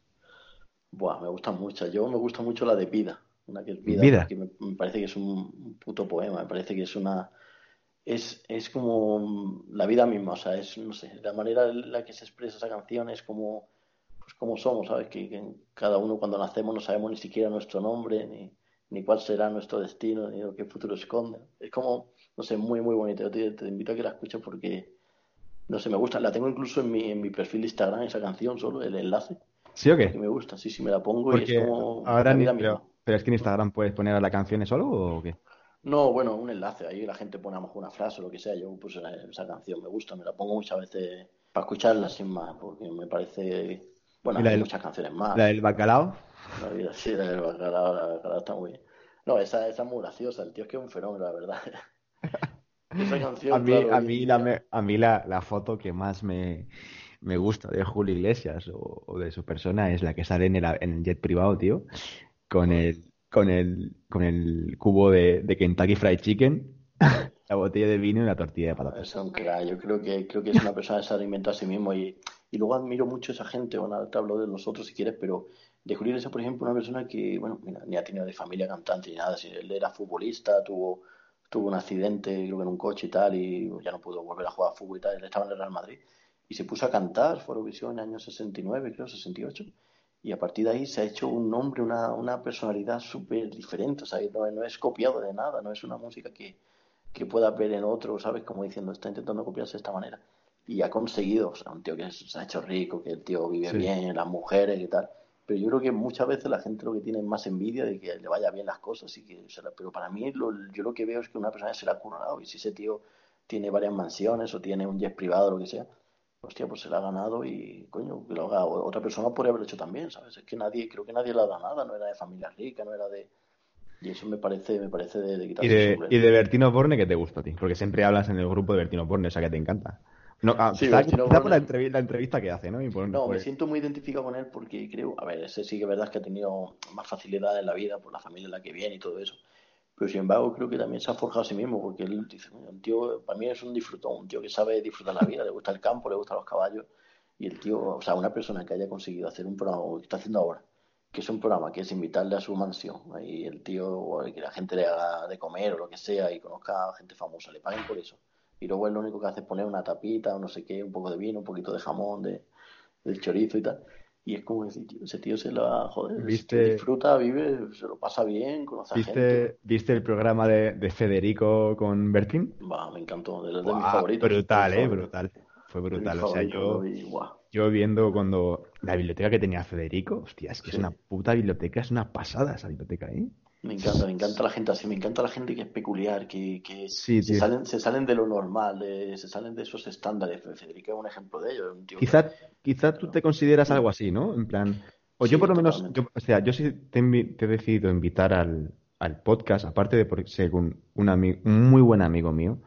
Buah, me gustan muchas. Yo me gusta mucho la de Vida, una que es Vida, Vida. porque me, me parece que es un, un puto poema, me parece que es una... Es, es como la vida misma, o sea, es, no sé, la manera en la que se expresa esa canción es como, pues como somos, ¿sabes? Que, que cada uno cuando nacemos no sabemos ni siquiera nuestro nombre, ni, ni cuál será nuestro destino, ni lo que el futuro esconde. Es como, no sé, muy, muy bonito. Yo te, te invito a que la escuches porque, no sé, me gusta. La tengo incluso en mi, en mi perfil de Instagram, esa canción, solo el enlace, ¿Sí o qué? me gusta. Sí, sí, me la pongo y es como ahora ni, pero, es que en Instagram puedes poner las canciones solo o qué? No, bueno, un enlace. Ahí la gente pone a lo mejor una frase o lo que sea. Yo puse esa, canción, me gusta, me la pongo muchas veces para escucharla sin más, porque me parece. Bueno, ¿Y la hay del, muchas canciones más. la del bacalao? La vida sí, la del bacalao, la del bacalao está muy bien. No, esa, esa es muy graciosa. El tío es que es un fenómeno, la verdad. Esa A mí, claro, a hoy mí, en la, día. me- a mí la, la foto que más me, me gusta de Julio Iglesias o, o de su persona es la que sale en el, en el jet privado, tío, con el, con el, con el cubo de, de Kentucky Fried Chicken, la botella de vino y la tortilla de patatas. Es un crack. Yo creo que, creo que es una persona que se alimenta a sí mismo y, y luego admiro mucho a esa gente. Bueno, te hablo de nosotros si quieres, pero de Julio Iglesias, por ejemplo, una persona que, bueno, mira, ni ha tenido de familia cantante ni nada. Si él era futbolista, tuvo, tuvo un accidente, creo que en un coche y tal, y ya no pudo volver a jugar a fútbol y tal. Él estaba en el Real Madrid y se puso a cantar, fue Eurovisión en el año 69, creo, 68. Y a partir de ahí se ha hecho un nombre, una, una personalidad súper diferente. O sea, no, no es copiado de nada, no es una música que, que pueda ver en otro, ¿sabes? Como diciendo, está intentando copiarse de esta manera. Y ha conseguido, o sea, un tío que se ha hecho rico, que el tío vive Sí. bien, las mujeres y tal. Pero yo creo que muchas veces la gente lo que tiene es más envidia de que le vaya bien las cosas. Y que se la- Pero para mí, lo- yo lo que veo es que una persona se la ha currado. Y si ese tío tiene varias mansiones o tiene un jet privado o lo que sea, hostia, pues se la ha ganado y, coño, que lo haga otra persona podría haberlo hecho también, ¿sabes? Es que nadie, creo que nadie le ha dado nada, no era de familia rica, no era de... Y eso me parece, me parece de, de quitarse ¿Y de, ¿Y de Bertino Borne qué te gusta a ti? Porque siempre hablas en el grupo de Bertino Borne, o sea que te encanta. No, ah, sí, está, por la entrevista, la entrevista, que hace, ¿no? no, me siento muy identificado con él porque creo, a ver, ese sí que es verdad que ha tenido más facilidad en la vida por la familia en la que viene y todo eso. Pero sin embargo, creo que también se ha forjado a sí mismo, porque él dice, un tío, para mí es un disfrutón, un tío que sabe disfrutar la vida, le gusta el campo, le gustan los caballos, y el tío, o sea, una persona que haya conseguido hacer un programa, como está haciendo ahora, que es un programa que es invitarle a su mansión, y el tío, que la gente le haga de comer o lo que sea, y conozca a gente famosa, le paguen por eso. Y luego él lo único que hace es poner una tapita o no sé qué, un poco de vino, un poquito de jamón, de, del chorizo y tal. Y es como decir, tío, ese tío se la joder, disfruta, vive, se lo pasa bien, conoce ¿Viste, gente. ¿Viste el programa de, de Federico con Bertín? Va, me encantó, de, de mis favoritos. Brutal, eh, brutal. Fue brutal. O sea, yo, yo viendo cuando la biblioteca que tenía Federico, hostia, es que es una puta biblioteca, es una pasada esa biblioteca, ¿eh? Me encanta, me encanta la gente así, me encanta la gente que es peculiar, que, que se, salen, se salen de lo normal, se salen de esos estándares. Federico es un ejemplo de ello. quizá, quizá tú te consideras algo así, ¿no? En plan, o yo por lo menos, o sea, yo sí te, he decidido invitar al, al, podcast, aparte de por ser un, un, muy buen amigo mío,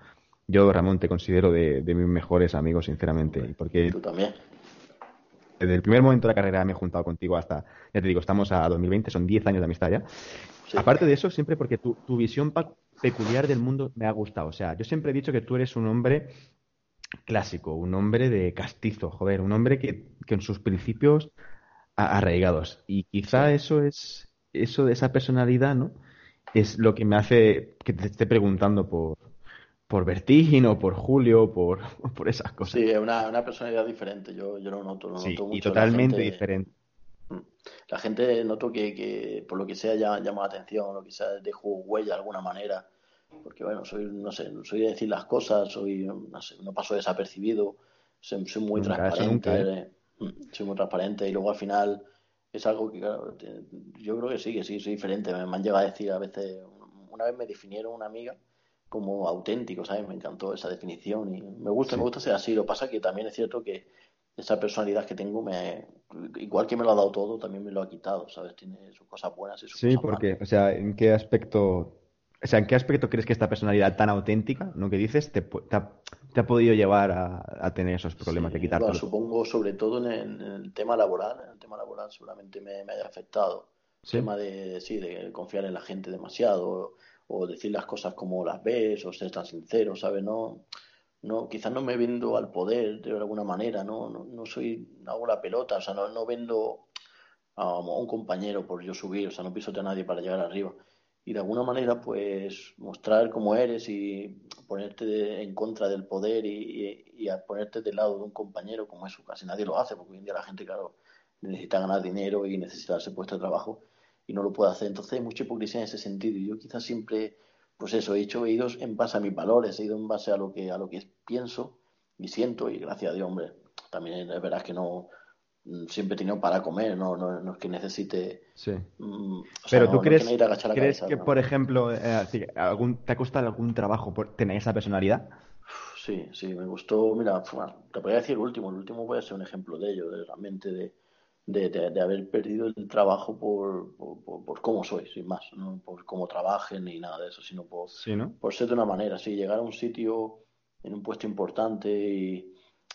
yo, Ramón, te considero de, de mis mejores amigos, sinceramente. Porque tú también. Desde el primer momento de la carrera me he juntado contigo hasta, ya te digo, estamos a 2020, son 10 años de amistad ya. Aparte de eso, siempre porque tu, tu visión peculiar del mundo me ha gustado. O sea, yo siempre he dicho que tú eres un hombre clásico, un hombre de castizo, joder, un hombre que, que en sus principios arraigados. Y quizá eso es, eso de esa personalidad, ¿no? Es lo que me hace que te esté preguntando por, por o por Julio, por, por esas cosas. Sí, es una, una personalidad diferente, yo, yo lo noto, lo sí, noto mucho. Y totalmente diferente la gente noto que, que por lo que sea llama, llama la atención, lo que sea dejo huella de alguna manera, porque bueno, soy, no sé, soy de decir las cosas, soy, no sé, no paso desapercibido, soy, muy transparente, ¿eh? mm, soy muy transparente y luego al final es algo que claro, yo creo que sí, que sí, soy diferente, me, han llegado a decir a veces, una vez me definieron una amiga como auténtico, ¿sabes? Me encantó esa definición y me gusta, me gusta ser así, lo pasa que también es cierto que esa personalidad que tengo, me, igual que me lo ha dado todo, también me lo ha quitado, ¿sabes? Tiene sus cosas buenas y sus sí, porque, o sea, ¿en qué aspecto, o sea, ¿en qué aspecto crees que esta personalidad tan auténtica, ¿no? Que dices, te, te, ha, podido llevar a, tener esos problemas de quitar supongo, sobre todo en el, tema laboral, en el tema laboral seguramente me, haya afectado. El tema de, sí, de confiar en la gente demasiado, o decir las cosas como las ves, o ser tan sincero, ¿sabes? No no quizás no me vendo al poder de alguna manera no no, no soy hago la pelota o sea no, no vendo a, un compañero por yo subir o sea no pisote a nadie para llegar arriba. Y de alguna manera pues mostrar cómo eres y ponerte en contra del poder y, y, ponerte del lado de un compañero como eso casi nadie lo hace porque hoy en día la gente claro necesita ganar dinero y necesita ese puesto de trabajo y no lo puede hacer. Entonces hay mucha hipocresía en ese sentido. Y yo quizás siempre pues eso, he hecho oídos en base a mis valores, he ido en base a lo que, a lo que pienso y siento, y gracias a Dios, hombre, también es verdad que no mm, siempre he tenido para comer, no, no, es que necesite. Sí. Mm, Pero tú crees, ¿crees que, por ejemplo, eh, algún, ¿te ha costado algún trabajo por tener esa personalidad? Sí, sí, me gustó. Mira, te podría decir el último. El último puede ser un ejemplo de ello, de realmente de, de, de, haber perdido el trabajo por, por, por, cómo soy, sin más, no por cómo trabaje ni nada de eso, sino por, por ser de una manera, sí, llegar a un sitio en un puesto importante y,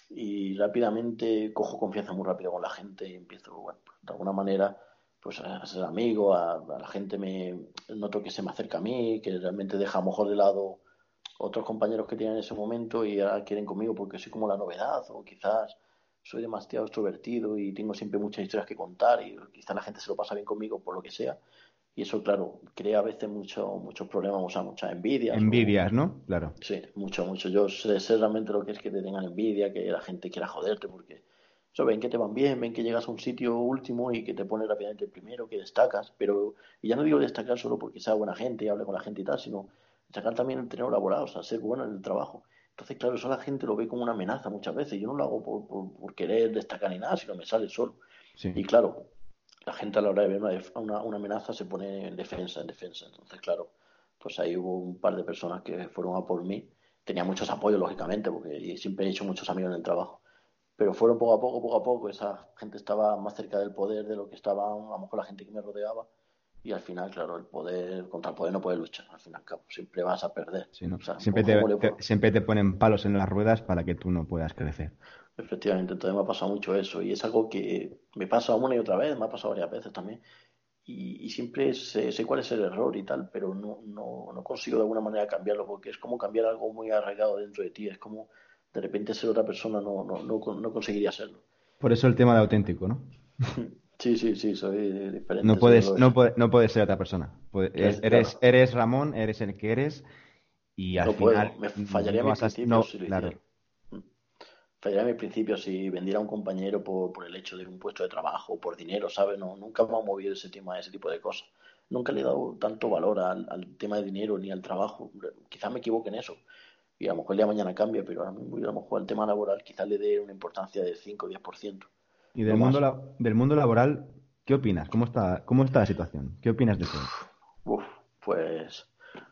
y rápidamente cojo confianza muy rápido con la gente y empiezo, bueno, de alguna manera, pues a ser amigo, a, la gente me noto que se me acerca a mí, que realmente deja a lo mejor de lado otros compañeros que tienen en ese momento y ahora quieren conmigo porque soy como la novedad o quizás soy demasiado extrovertido y tengo siempre muchas historias que contar y quizá la gente se lo pasa bien conmigo por lo que sea. Y eso, claro, crea a veces mucho, muchos problemas, o sea, muchas envidias. Envidias, ¿no? Claro. Sí, mucho, mucho. Yo sé, realmente lo que es que te tengan envidia, que la gente quiera joderte, porque eso, ven que te van bien, ven que llegas a un sitio último y que te pones rápidamente el primero, que destacas. Pero, y ya no digo destacar solo porque sea buena gente y hable con la gente y tal, sino destacar también el tener laboral, o sea, ser bueno en el trabajo. Entonces, claro, eso la gente lo ve como una amenaza muchas veces. Yo no lo hago por, por, querer destacar ni nada, sino me sale solo. Y claro, la gente a la hora de ver una, una, amenaza se pone en defensa, en defensa. Entonces, claro, pues ahí hubo un par de personas que fueron a por mí tenía muchos apoyos, lógicamente, porque siempre he hecho muchos amigos en el trabajo. Pero fueron poco a poco, poco a poco, esa gente estaba más cerca del poder de lo que estaba a lo mejor la gente que me rodeaba. Y al final, claro, el poder, contra el poder no puedes luchar, al final, siempre vas a perder. siempre, te, siempre te ponen palos en las ruedas para que tú no puedas crecer. Efectivamente, entonces me ha pasado mucho eso y es algo que me pasa una y otra vez, me ha pasado varias veces también y, siempre sé, sé, cuál es el error y tal, pero no, no, no, consigo de alguna manera cambiarlo porque es como cambiar algo muy arraigado dentro de ti, es como de repente ser otra persona no, no, no, no conseguiría serlo. Por eso el tema de auténtico, ¿no? Sí, sí, sí, soy diferente. No puedes, no, no puedes ser otra persona. eres, eres Ramón, eres el que eres y al final... Me fallaría mi principio si claro fallaría mi principio si vendiera a un compañero por, por el hecho de un puesto de trabajo o por dinero, ¿sabes? No, nunca me ha movido ese tema, ese tipo de cosas. Nunca le he dado tanto valor al, tema de dinero ni al trabajo. Quizás me equivoque en eso. Y a lo mejor el día de mañana cambia, pero ahora mismo a lo mejor al tema laboral quizás le dé una importancia de 5 o 10%. ¿Y del, mundo, del mundo laboral, qué opinas? ¿Cómo está, ¿Cómo está la situación? ¿Qué opinas de eso? Uf, pues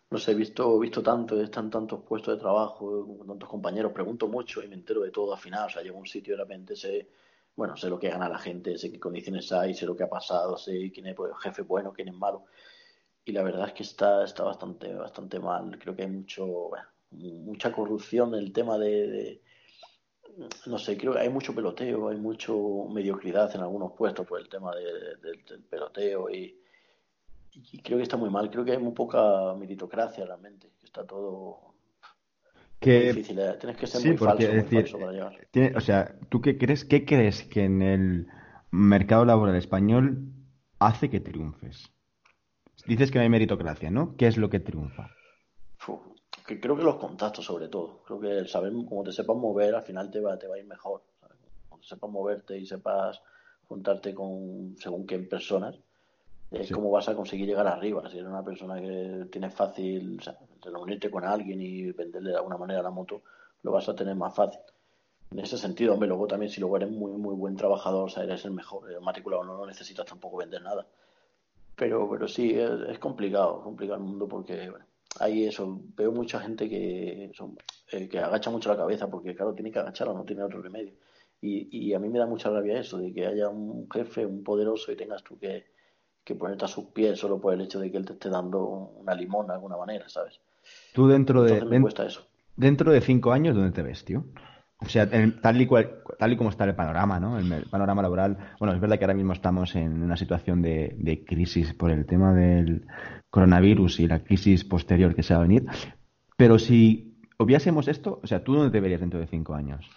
no sé, he visto, visto tanto, están tantos puestos de trabajo, tantos compañeros, pregunto mucho y me entero de todo al final. O sea, llego a un sitio y de repente sé, bueno, sé lo que gana la gente, sé qué condiciones hay, sé lo que ha pasado, sé quién es pues, jefe bueno, quién es malo. Y la verdad es que está, está bastante, bastante mal. Creo que hay mucho, mucha corrupción en el tema de, no sé, creo que hay mucho peloteo, hay mucho mediocridad en algunos puestos por el tema del peloteo y y creo que está muy mal. Creo que hay muy poca meritocracia realmente. Está todo que... difícil. ¿eh? Tienes que ser muy, falso, falso, para llegar. o sea, ¿tú qué crees, qué crees que en el mercado laboral español hace que triunfes? Dices que no hay meritocracia, ¿no? ¿Qué es lo que triunfa? Que creo que los contactos, sobre todo. Creo que el saber cómo te sepas mover, al final te va, te va a ir mejor. Como te sepas moverte y sepas juntarte con según qué personas, es cómo vas a conseguir llegar arriba. Si eres una persona que tiene fácil reunirte con alguien y venderle de alguna manera la moto, lo vas a tener más fácil. En ese sentido, hombre, luego también si luego eres muy muy buen trabajador, o sea, eres el mejor, el matriculado no, no necesitas tampoco vender nada. Pero, pero sí, es, complicado, complicado el mundo porque bueno, hay eso, veo mucha gente que, son, eh, que agacha mucho la cabeza porque claro, tiene que agacharla, no tiene otro remedio. Y, y a mí me da mucha rabia eso, de que haya un jefe, un poderoso y tengas tú que, que ponerte a sus pies solo por el hecho de que él te esté dando una limón de alguna manera, ¿sabes? Tú dentro de... eso. Dentro de cinco años, ¿dónde te ves, tío? O sea, tal, y cual, tal y como está el panorama, ¿no? El, panorama laboral. Bueno, es verdad que ahora mismo estamos en una situación de, de, crisis por el tema del coronavirus y la crisis posterior que se va a venir. Pero si obviásemos esto, o sea, ¿tú dónde te verías dentro de cinco años?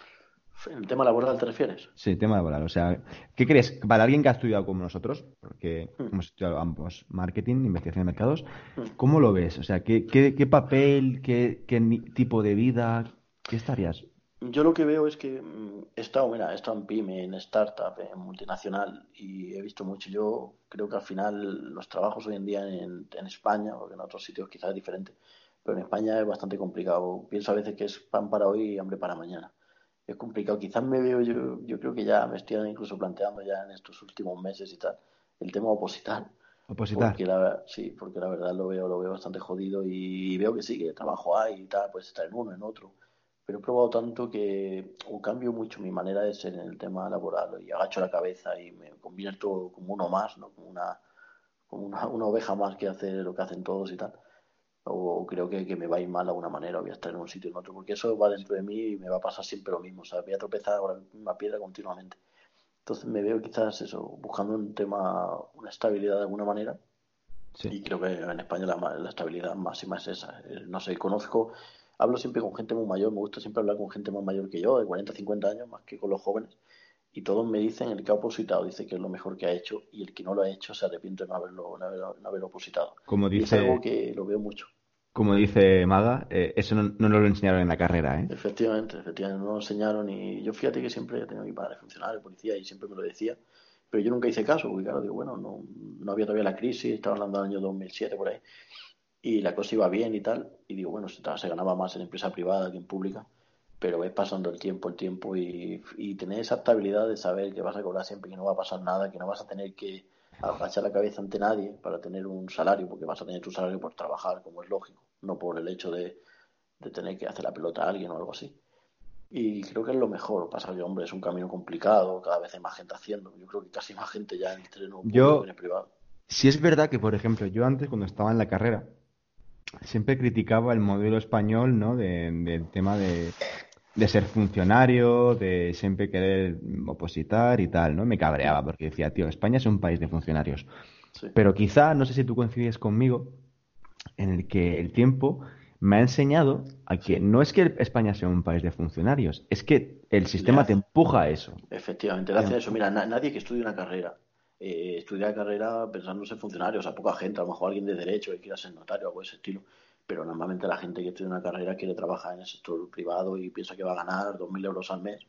¿El tema laboral te refieres? Sí, tema laboral. O sea, ¿qué crees? Para alguien que ha estudiado como nosotros, porque hmm. hemos estudiado ambos marketing, investigación de mercados, hmm. ¿cómo lo ves? O sea, ¿qué, qué, papel, qué, qué, tipo de vida, qué estarías? Yo lo que veo es que mm, he estado, mira, he estado en PyME, en startup, en multinacional y he visto mucho. Yo creo que al final los trabajos hoy en día en, en España, o en otros sitios quizás es diferente, pero en España es bastante complicado. Pienso a veces que es pan para hoy y hambre para mañana es complicado. Quizás me veo, yo, yo creo que ya me estoy incluso planteando ya en estos últimos meses y tal, el tema opositar. Opositar. Porque la, sí, porque la verdad lo veo, lo veo bastante jodido y veo que sí, que trabajo hay y tal, pues estar en uno, en otro. Pero he probado tanto que o cambio mucho mi manera de ser en el tema laboral y agacho la cabeza y me convierto como uno más, ¿no? Como una, como una, una oveja más que hace lo que hacen todos y tal o creo que, que, me va a ir mal de alguna manera, voy a estar en un sitio o en otro, porque eso va dentro de mí y me va a pasar siempre lo mismo, o sea, voy a tropezar con la misma piedra continuamente. Entonces me veo quizás eso, buscando un tema, una estabilidad de alguna manera, y creo que en España la, la, estabilidad máxima es esa. Eh, no sé, conozco, hablo siempre con gente muy mayor, me gusta siempre hablar con gente más mayor que yo, de 40, 50 años, más que con los jóvenes, y todos me dicen, el que ha opositado dice que es lo mejor que ha hecho, y el que no lo ha hecho se arrepiente de no haberlo, no haberlo, opositado. Como dice... es algo que lo veo mucho como dice Maga, eh, eso no, no, nos lo enseñaron en la carrera, ¿eh? Efectivamente, efectivamente, no lo enseñaron y yo fíjate que siempre he tenido mi padre funcionario, policía y siempre me lo decía, pero yo nunca hice caso, porque claro, digo, bueno, no, no había todavía la crisis, estaba hablando del año 2007 por ahí, y la cosa iba bien y tal, y digo, bueno, se, se ganaba más en empresa privada que en pública, pero ves pasando el tiempo, el tiempo y, y tener esa estabilidad de saber que vas a cobrar siempre, que no va a pasar nada, que no vas a tener que agachar la cabeza ante nadie para tener un salario, porque vas a tener tu salario por trabajar, como es lógico, no por el hecho de, de tener que hacer la pelota a alguien o algo así. Y creo que es lo mejor. Pasa que, hombre, es un camino complicado, cada vez hay más gente haciendo. Yo creo que casi más gente ya en el terreno yo, en el privado. Si es verdad que, por ejemplo, yo antes, cuando estaba en la carrera, siempre criticaba el modelo español, ¿no? Del de, tema de, de, ser funcionario, de siempre querer opositar y tal, ¿no? Me cabreaba porque decía, tío, España es un país de funcionarios. Sí. Pero quizá, no sé si tú coincides conmigo, en el que el tiempo me ha enseñado a que no es que España sea un país de funcionarios, es que el sistema te empuja a eso. Efectivamente, le hace eso. Mira, na nadie que estudie una carrera eh, estudia carrera pensando en ser funcionario, o sea, poca gente, a lo mejor alguien de derecho que quiera ser notario o algo de ese estilo, pero normalmente la gente que estudia una carrera quiere trabajar en el sector privado y piensa que va a ganar 2.000 euros al mes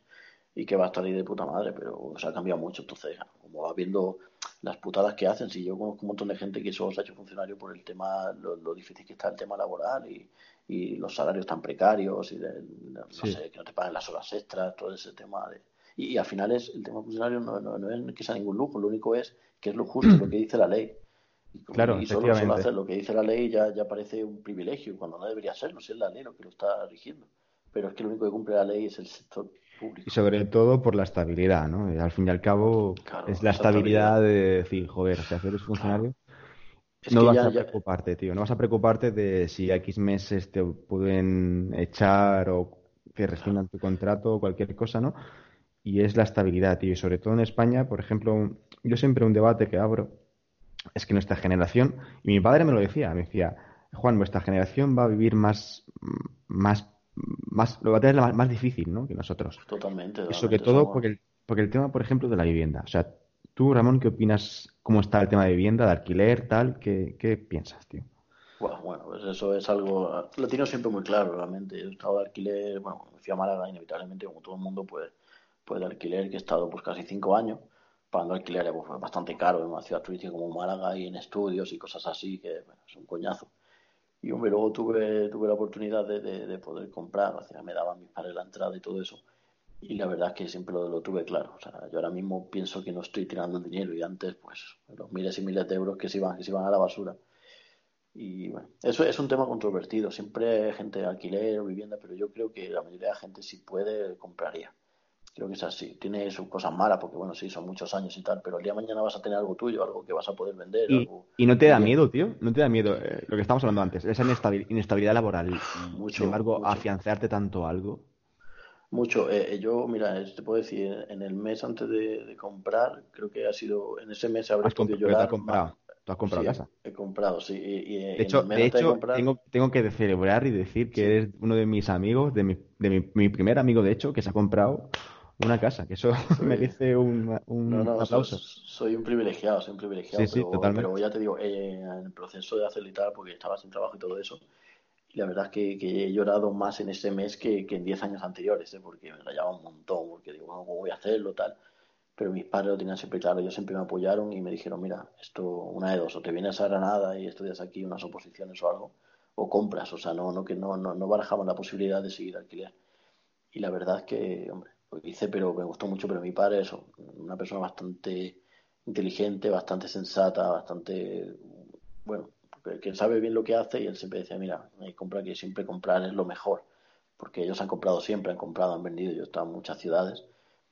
y que va a estar ahí de puta madre, pero se ha cambiado mucho, entonces, como va viendo las putadas que hacen, si yo conozco un montón de gente que solo se ha hecho funcionario por el tema, lo, lo difícil que está el tema laboral y, y los salarios tan precarios y de, no sí. sé, que no te paguen las horas extras, todo ese tema de... Y, y al final es el tema funcionario no, no, no, es que sea ningún lujo, lo único es que es lo justo, lo que dice la ley. Y, claro, y solo, solo hacer lo que dice la ley ya, ya parece un privilegio, cuando no debería serlo, si es la ley lo que lo está rigiendo. Pero es que lo único que cumple la ley es el sector público. Y sobre todo por la estabilidad, ¿no? Al fin y al cabo claro, es la estabilidad, estabilidad, de decir, joder, si eres funcionario... Claro. Es no vas ya, a preocuparte, tío. No vas a preocuparte de si X meses te pueden echar o que rescindan tu contrato o cualquier cosa, ¿no? Y es la estabilidad, tío. Y sobre todo en España, por ejemplo, yo siempre un debate que abro es que nuestra generación, y mi padre me lo decía, me decía, Juan, nuestra generación va a vivir más, más, más lo va a tener más, más difícil, ¿no? Que nosotros. Totalmente. Y sobre todo porque el, porque el tema, por ejemplo, de la vivienda. O sea, tú, Ramón, ¿qué opinas? ¿Cómo está el tema de vivienda, de alquiler, tal? ¿Qué, qué piensas, tío? Bueno, bueno, pues eso es algo, lo tengo siempre muy claro, realmente. Yo he estado de alquiler, bueno, fui a Málaga inevitablemente, como todo el mundo, pues, pues de alquiler, que he estado pues casi cinco años, pagando alquiler pues, bastante caro en una ciudad turística como Málaga y en estudios y cosas así, que bueno, es un coñazo. Y hombre, luego tuve, tuve la oportunidad de, de, de poder comprar, o sea, me daban mis padres la entrada y todo eso. Y la verdad es que siempre lo, lo, tuve claro. O sea, yo ahora mismo pienso que no estoy tirando dinero y antes, pues, los miles y miles de euros que se iban, que se iban a la basura. Y bueno, eso es un tema controvertido. Siempre hay gente de alquiler o vivienda, pero yo creo que la mayoría de la gente si puede compraría. Creo que es así. Tiene sus cosas malas, porque bueno, sí, son muchos años y tal, pero el día de mañana vas a tener algo tuyo, algo que vas a poder vender. ¿Y, algo... ¿y no te da miedo, tío? ¿No te da miedo eh, lo que estábamos hablando antes? Esa inestabilidad laboral. Mucho, Sin embargo, mucho. afianzarte tanto algo. Mucho. Eh, yo, mira, te puedo decir, en el mes antes de, de, comprar, creo que ha sido, en ese mes habré podido llorar. Has comprado. ¿Tú has comprado sí, casa? He comprado, sí. Y, y de hecho, de hecho de comprar... tengo, tengo, que celebrar y decir que sí. eres uno de mis amigos, de, mi, de mi, mi, primer amigo, de hecho, que se ha comprado una casa, que eso sí. merece un, un no, no, aplauso. Soy, soy, un privilegiado, soy un privilegiado. Sí, pero, totalmente. pero ya te digo, eh, en el proceso de hacerlo y tal, porque estaba sin trabajo y todo eso, y la verdad es que, que, he llorado más en este mes que, que en 10 años anteriores, ¿eh? porque me rayaba un montón, porque digo, bueno, ¿cómo voy a hacerlo? tal Pero mis padres lo tenían siempre claro, ellos siempre me apoyaron y me dijeron, mira, esto, una de dos, o te vienes a Granada y estudias aquí unas oposiciones o algo, o compras, o sea, no, no que no, no, no barajaban la posibilidad de seguir alquiler. Y la verdad es que, hombre, lo hice, pero me gustó mucho, pero mi padre es una persona bastante inteligente, bastante sensata, bastante, bueno, que sabe bien lo que hace y él siempre decía, mira, hay compra que siempre comprar es lo mejor, porque ellos han comprado siempre, han comprado, han vendido, yo he estado en muchas ciudades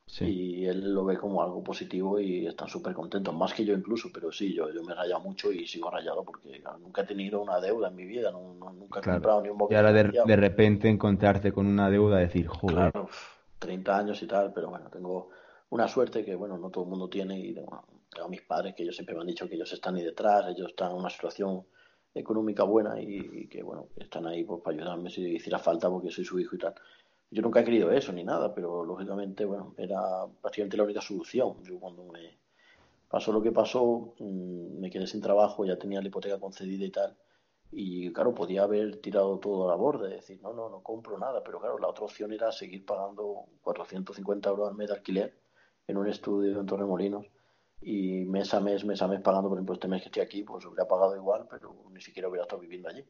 sí. y él lo ve como algo positivo y están súper contentos, más que yo incluso, pero sí, yo, yo me he rayado mucho y sigo rayado porque nunca he tenido una deuda en mi vida, no, no, nunca he claro. comprado ni un Y ahora de, de, repente encontrarte con una deuda, decir, joder. Claro, 30 años y tal, pero bueno, tengo una suerte que, bueno, no todo el mundo tiene y tengo, tengo a mis padres que ellos siempre me han dicho que ellos están ahí detrás, ellos están en una situación económica buena y, que bueno están ahí pues para ayudarme si hiciera falta porque soy su hijo y tal. Yo nunca he querido eso ni nada pero lógicamente bueno era prácticamente la única solución. Yo cuando me pasó lo que pasó mmm, me quedé sin trabajo ya tenía la hipoteca concedida y tal y claro podía haber tirado todo a la borda decir no no no compro nada pero claro la otra opción era seguir pagando 450 euros al mes de alquiler en un estudio en Torremolinos y mes a mes, mes a mes pagando, por ejemplo, este mes que estoy aquí, pues hubiera pagado igual, pero ni siquiera hubiera estado viviendo allí.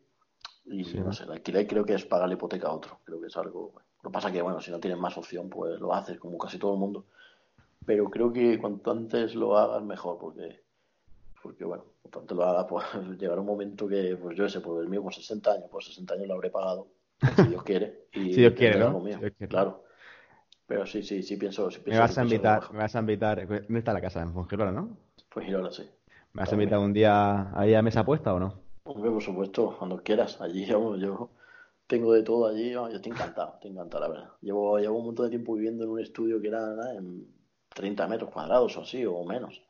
Y sí. no sé, el alquiler creo que es pagar la hipoteca a otro, creo que es algo. Bueno, lo que pasa que, bueno, si no tienes más opción, pues lo haces, como casi todo el mundo. Pero creo que cuanto antes lo hagas, mejor, porque, porque bueno, cuanto antes lo hagas, pues llegará un momento que, pues yo sé, pues el mío con 60 años, pues 60 años lo habré pagado Si Dios quiere. Y Si Dios quiere, ¿no? mío, Si Dios quiere. Claro. Pero sí, sí, sí pienso. Sí Me vas sí a invitar, me mejor. vas a invitar. ¿Dónde está la casa? En Fongirola, ¿no? Pues ir ahora sí. ¿Me vas a invitar un día ahí a mesa puesta o no? Hombre, por supuesto, cuando quieras. Allí, vamos, yo tengo de todo allí. vamos, yo estoy encantado, estoy encantado, la verdad. Llevo, llevo un montón de tiempo viviendo en un estudio que era en 30 metros cuadrados o así, o menos.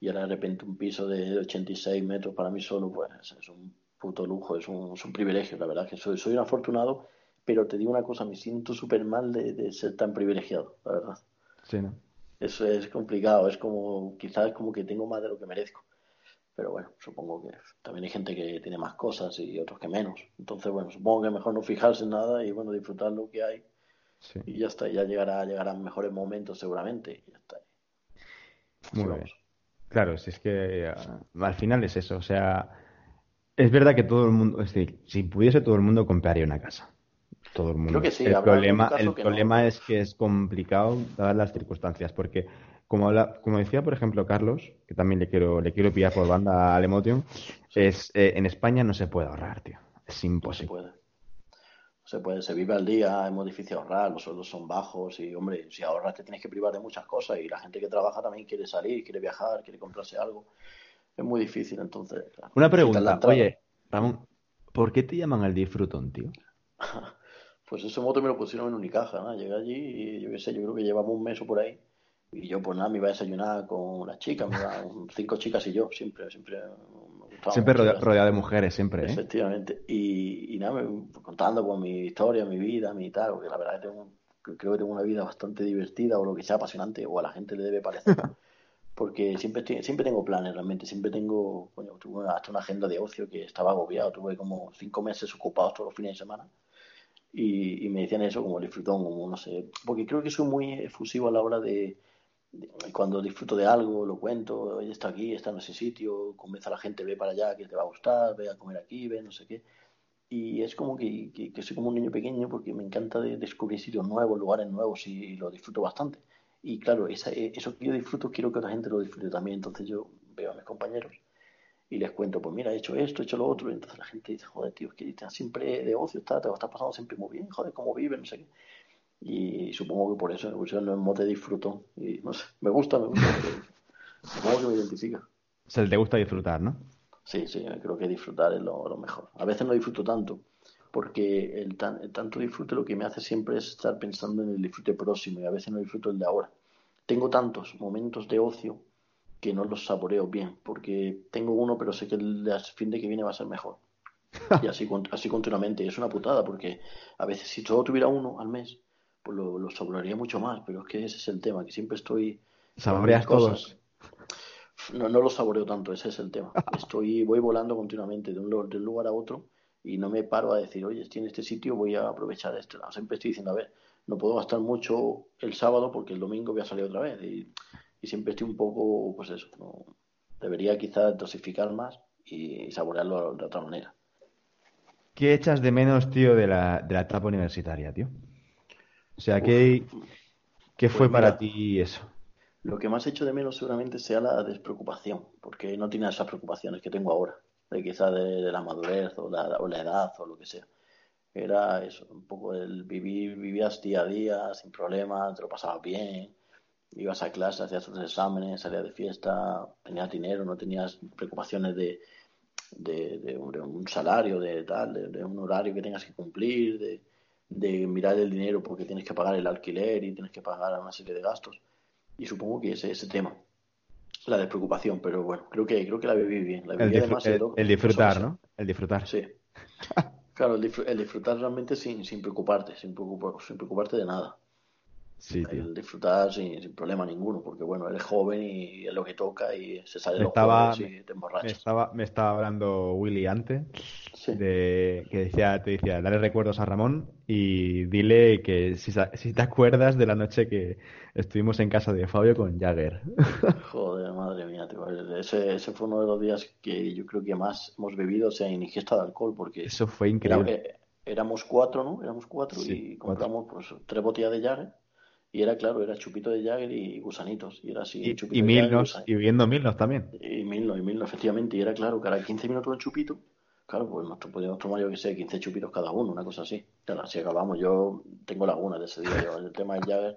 Y ahora de repente un piso de 86 metros para mí solo, pues es un puto lujo, es un, es un privilegio, la verdad que soy, soy un afortunado, pero te digo una cosa, me siento súper mal de, de ser tan privilegiado, la verdad. Sí, ¿no? Eso es complicado, es como, quizás como que tengo más de lo que merezco. Pero bueno, supongo que también hay gente que tiene más cosas y otros que menos. Entonces, bueno, supongo que mejor no fijarse en nada y bueno, disfrutar lo que hay Sí. y ya está, ya llegará, llegarán mejores momentos seguramente y ya está. Muy bien. Claro, si es que eh, al final es eso. O sea, es verdad que todo el mundo, es decir, si pudiese todo el mundo compraría una casa. Todo el mundo. Creo que sí, el problema, el no. problema es que es complicado dadas las circunstancias, porque como habla- como decía, por ejemplo, Carlos, que también le quiero, le quiero pillar por banda al Emotion, es eh, en España no se puede ahorrar, tío. Es No se imposible. puede. Se puede, se vive al día, es muy difícil ahorrar, los sueldos son bajos y, hombre, si ahorras te tienes que privar de muchas cosas y la gente que trabaja también quiere salir, quiere viajar, quiere comprarse algo. Es muy difícil, entonces, claro. Una pregunta, oye, Ramón, ¿por qué te llaman el disfrutón, tío? Pues ese moto me lo pusieron en Unicaja, ¿no? Llegué allí y yo qué sé, yo creo que llevamos un mes o por ahí. Y yo, pues nada, me iba a desayunar con las chicas, me iba, cinco chicas y yo, siempre, siempre Siempre mucho rodea- rodeado de mujeres, siempre, ¿eh? Efectivamente. Y, y nada, me- contando con mi historia, mi vida, mi tal, porque la verdad que tengo, creo que tengo una vida bastante divertida o lo que sea apasionante, o a la gente le debe parecer. Porque siempre, estoy- siempre tengo planes, realmente. Siempre tengo, coño, tuve hasta una agenda de ocio que estaba agobiado. Tuve como cinco meses ocupados todos los fines de semana. Y, y me decían eso como disfrutón, como no sé. Porque creo que soy muy efusivo a la hora de- cuando disfruto de algo, lo cuento, oye, está aquí, está en ese sitio, convence a la gente, ve para allá, que te va a gustar, ve a comer aquí, ve no sé qué. Y es como que, que, que soy como un niño pequeño porque me encanta de- descubrir sitios nuevos, lugares nuevos y, y lo disfruto bastante. Y claro, esa- eh, eso que yo disfruto quiero que otra gente lo disfrute también. Entonces yo veo a mis compañeros y les cuento, pues mira, he hecho esto, he hecho lo otro. Y entonces la gente dice, joder, tío, es que estás siempre de ocio, está, te lo estás pasando siempre muy bien, joder, cómo vives, no sé qué. Y supongo que por eso pusieron el mote disfruto. Y no sé, me gusta, me gusta. supongo que me identifica. O sea, te gusta disfrutar, ¿no? Sí, sí, creo que disfrutar es lo, lo mejor. A veces no disfruto tanto, porque el, tan- el tanto disfrute lo que me hace siempre es estar pensando en el disfrute próximo y a veces no disfruto el de ahora. Tengo tantos momentos de ocio que no los saboreo bien, porque tengo uno, pero sé que el de fin de que viene va a ser mejor. Y así, así continuamente. Y es una putada, porque a veces si solo tuviera uno al mes, lo, lo saborearía mucho más, pero es que ese es el tema, que siempre estoy Saboreas todos. No, no lo saboreo tanto, ese es el tema. Estoy, voy volando continuamente de un, de un lugar a otro y no me paro a decir, oye, estoy en este sitio, voy a aprovechar este lado. Siempre estoy diciendo, a ver, no puedo gastar mucho el sábado porque el domingo voy a salir otra vez. Y, y siempre estoy un poco, pues eso, ¿no? debería quizás dosificar más y saborearlo de otra manera. ¿Qué echas de menos, tío, de la, de la etapa universitaria, tío? O sea, ¿qué, qué Pues fue para mira. ti eso? Lo que más echo de menos seguramente sea la despreocupación, porque no tiene esas preocupaciones que tengo ahora, de quizás de, de la madurez o la, o la edad o lo que sea. Era eso, un poco el vivir, vivías día a día sin problemas, te lo pasabas bien, ibas a clase, hacías tus exámenes, salías de fiesta, tenías dinero, no tenías preocupaciones de, de, de un, de un salario, de tal, de un horario que tengas que cumplir, de, de mirar el dinero porque tienes que pagar el alquiler y tienes que pagar una serie de gastos. Y supongo que ese ese tema, la despreocupación, pero bueno, creo que creo que la viví bien. La El, viví disfr- además el- el disfrutar. ¿no? El disfrutar. Sí. Claro, el, disfr- el disfrutar realmente sin, sin preocuparte, sin, preocupa- sin preocuparte de nada. Sí. El disfrutar sin, sin problema ninguno, porque bueno, eres joven y es lo que toca y se sale Me los estaba, y te me emborrachas. estaba, me estaba hablando Willy antes Sí. de que decía, te decía, dale recuerdos a Ramón y dile que si, si te acuerdas de la noche que estuvimos en casa de Fabio con Jagger. Joder, madre mía, tío. Ese, ese fue uno de los días que yo creo que más hemos bebido, o sea, en ingesta de alcohol, porque Eso fue increíble. éramos cuatro, ¿no? Éramos cuatro Sí, y cuatro. compramos pues tres botellas de Jagger y era claro, era chupito de Jagger y gusanitos y era así, Y, chupito y de Milnos, y viendo Milnos también. y Milno, y Milno, efectivamente, y era claro, cada 15 minutos un chupito, Claro, pues nosotros podíamos tomar, yo que sé, 15 chupitos cada uno, una cosa así. Claro, así acabamos. Yo tengo lagunas de ese día. Yo, el tema del Jagger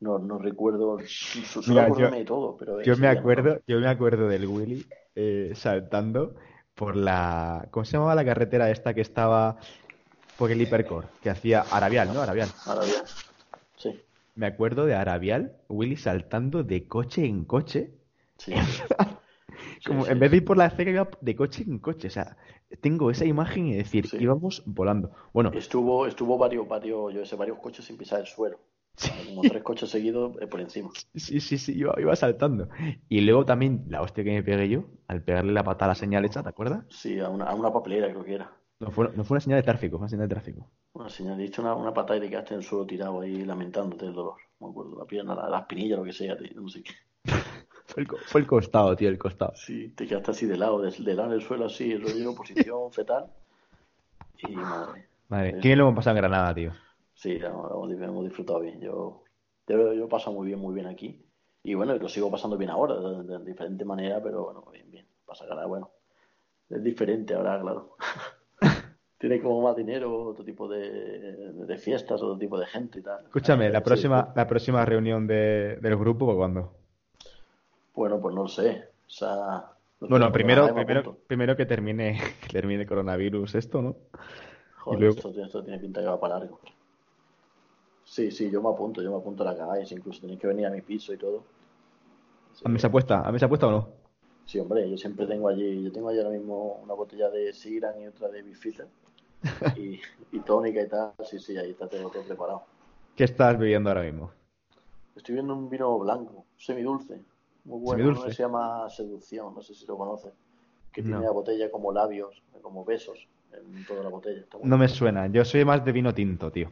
no, no recuerdo, su, su Mira, yo- de todo, pero Yo me no. acuerdo, yo me acuerdo del Willy eh, saltando por la, ¿cómo se llamaba la carretera esta que estaba por el Hipercore? Que hacía Arabial, ¿no? Arabial. Sí, Me acuerdo de Arabial, Willy saltando de coche en coche, sí. Como sí. en vez de ir por la acera iba de coche en coche, o sea, tengo esa imagen y decir, íbamos volando. Bueno, Estuvo, estuvo varios, varios, yo sé, varios coches sin pisar el suelo. Como tres coches seguidos eh, por encima. sí, sí, sí, iba, iba saltando. Y luego también la hostia que me pegué yo al pegarle la patada a la señal hecha, ¿te acuerdas? Sí, a una, a una papelera creo que era. No fue, no fue una señal de tráfico, fue una señal de tráfico. Una señal, diste una, una patada y te quedaste en el suelo tirado ahí lamentándote el dolor. Me acuerdo, la pierna, la, la espinilla, lo que sea, tío, no sé qué. Fue el, fue el costado, tío, el costado. Sí, te quedaste así de lado, de, de lado en el suelo, así, rollo, posición fetal. Y madre. Madre. ¿qué lo hemos pasado en Granada, tío? Sí, lo hemos, hemos disfrutado bien. Yo, yo, yo he pasado muy bien, muy bien aquí. Y bueno, lo sigo pasando bien ahora, de, de diferente manera, pero bueno, bien, bien. Pasa ahora, bueno, es diferente ahora, claro. Tiene como más dinero, otro tipo de, de fiestas, otro tipo de gente y tal. Escúchame, la Sí, próxima, la próxima reunión de- del grupo, ¿para cuándo? Bueno, pues no lo sé. O sea, no Bueno, primero, me primero, primero que termine, que termine coronavirus esto, ¿no? Joder, y luego- esto, esto tiene pinta que va para largo. Sí, sí, yo me apunto, yo me apunto a la que hagáis, incluso tenéis que venir a mi piso y todo. ¿A mesa apuesta? ¿A mesa apuesta o no? Sí, hombre, yo siempre tengo allí, yo tengo allí ahora mismo una botella de Siran y otra de Bifitter y, y tónica y tal, sí, sí, ahí está todo, todo preparado. ¿Qué estás bebiendo ahora mismo? Estoy viendo un vino blanco, semidulce, muy bueno, Semidulce. uno que se llama Seducción, no sé si lo conoces, que No. tiene la botella como labios, como besos en toda la botella. Está No me suena. Yo soy más de vino tinto, tío.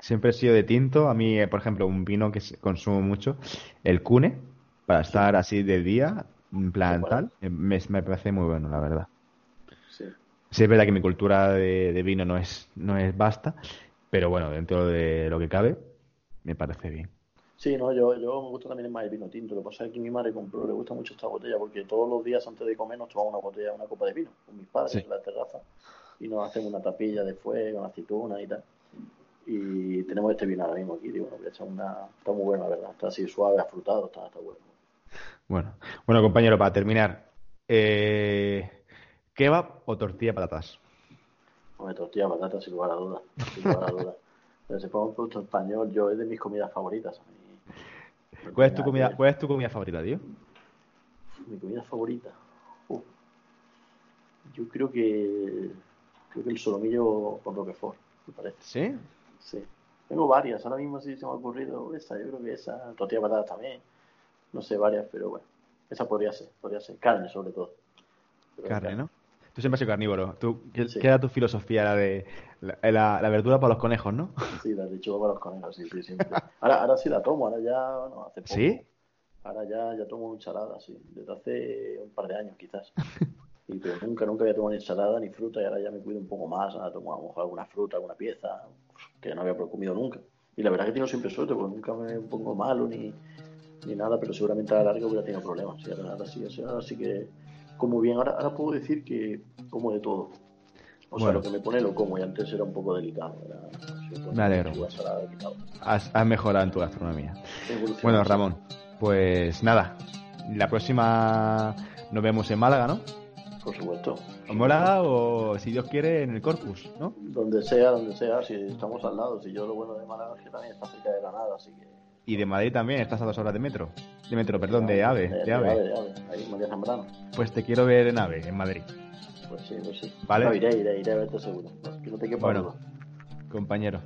Siempre he sido de tinto. A mí, eh, por ejemplo, un vino que se- consumo mucho, el Cune, para estar así de día, en plan tal, eh, me, me parece muy bueno, la verdad. Sí. Es verdad que mi cultura de, de vino no es, no es vasta, pero bueno, dentro de lo que cabe, me parece bien. Sí, no, yo, yo me gusta también más el vino tinto. Lo que pasa es que mi madre compró, le gusta mucho esta botella porque todos los días antes de comer nos tomamos una botella, una copa de vino con mis padres Sí. en la terraza y nos hacemos una tapilla de fuego, una aceituna y tal. Y tenemos este vino ahora mismo aquí, digo, bueno, echar una... Está muy bueno, la verdad. Está así suave, afrutado, está, está bueno. Bueno, bueno, compañero, para terminar, eh, ¿kebab o tortilla de patatas? Come tortilla, patata, sin lugar a dudas. Sin lugar a dudas. Pero se pone un producto español, yo es de mis comidas favoritas. No ¿Cuál es tu comida, cuál es tu comida favorita, tío? Mi comida favorita. Yo creo que creo que el solomillo con Roquefort, me parece. ¿Sí? Sí. Tengo varias, ahora mismo sí se me ha ocurrido esa, yo creo que esa, tortilla de patatas también. No sé, varias, pero bueno. Esa podría ser, podría ser. Carne sobre todo. Pero Carne, ¿no? Tú siempre has sido carnívoro. Tú, ¿qué, Sí. qué era tu filosofía? La de la, la- la verdura para los conejos, ¿no? Sí, la lechuga para los conejos, sí, sí, siempre. Ahora, ahora sí la tomo, ahora ya, bueno, hace poco. ¿Sí? Ahora ya, ya tomo ensalada, sí, desde hace un par de años quizás. Y, pero nunca, nunca había tomado ni ensalada ni fruta y ahora ya me cuido un poco más. Ahora tomo a lo mejor alguna fruta, alguna pieza que no había comido nunca. Y la verdad que tengo siempre suerte porque nunca me pongo malo ni, ni nada, pero seguramente a la larga hubiera tenido problemas. Y ahora, ahora sí, ahora sí que como bien. Ahora, ahora puedo decir que como de todo. O sea, lo que me pone lo como y antes era un poco delicado. Era, Me alegro. Has, has mejorado en tu gastronomía. Bueno. Ramón, pues nada. La próxima nos vemos en Málaga, ¿no? Por supuesto. ¿En Málaga o, si Dios quiere, en el Corpus, ¿no? Donde sea, donde sea, si estamos al lado. Si yo lo bueno de Málaga es que también está cerca de Granada, así que. Y de Madrid también, estás a dos horas de metro. De metro, perdón, de AVE. De, De AVE. de AVE. Ahí, María Zambrano. Pues te quiero ver en AVE, en Madrid. Pues sí, pues sí. Vale. No, iré, iré, iré a verte seguro. No, que no te quepa Bueno. Compañero,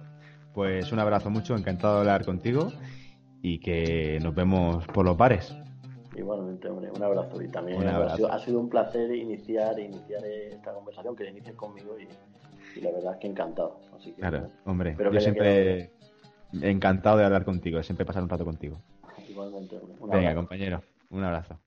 pues un abrazo mucho, encantado de hablar contigo y que nos vemos por los bares. Igualmente, hombre, un abrazo. Y también Un ha, abrazo. sido, ha sido un placer iniciar, iniciar esta conversación, que la inicies conmigo y, y la verdad es que encantado. Así que, Claro, hombre, yo siempre encantado de hablar contigo, de siempre pasar un rato contigo. Igualmente, hombre. Un Venga, compañero, un abrazo.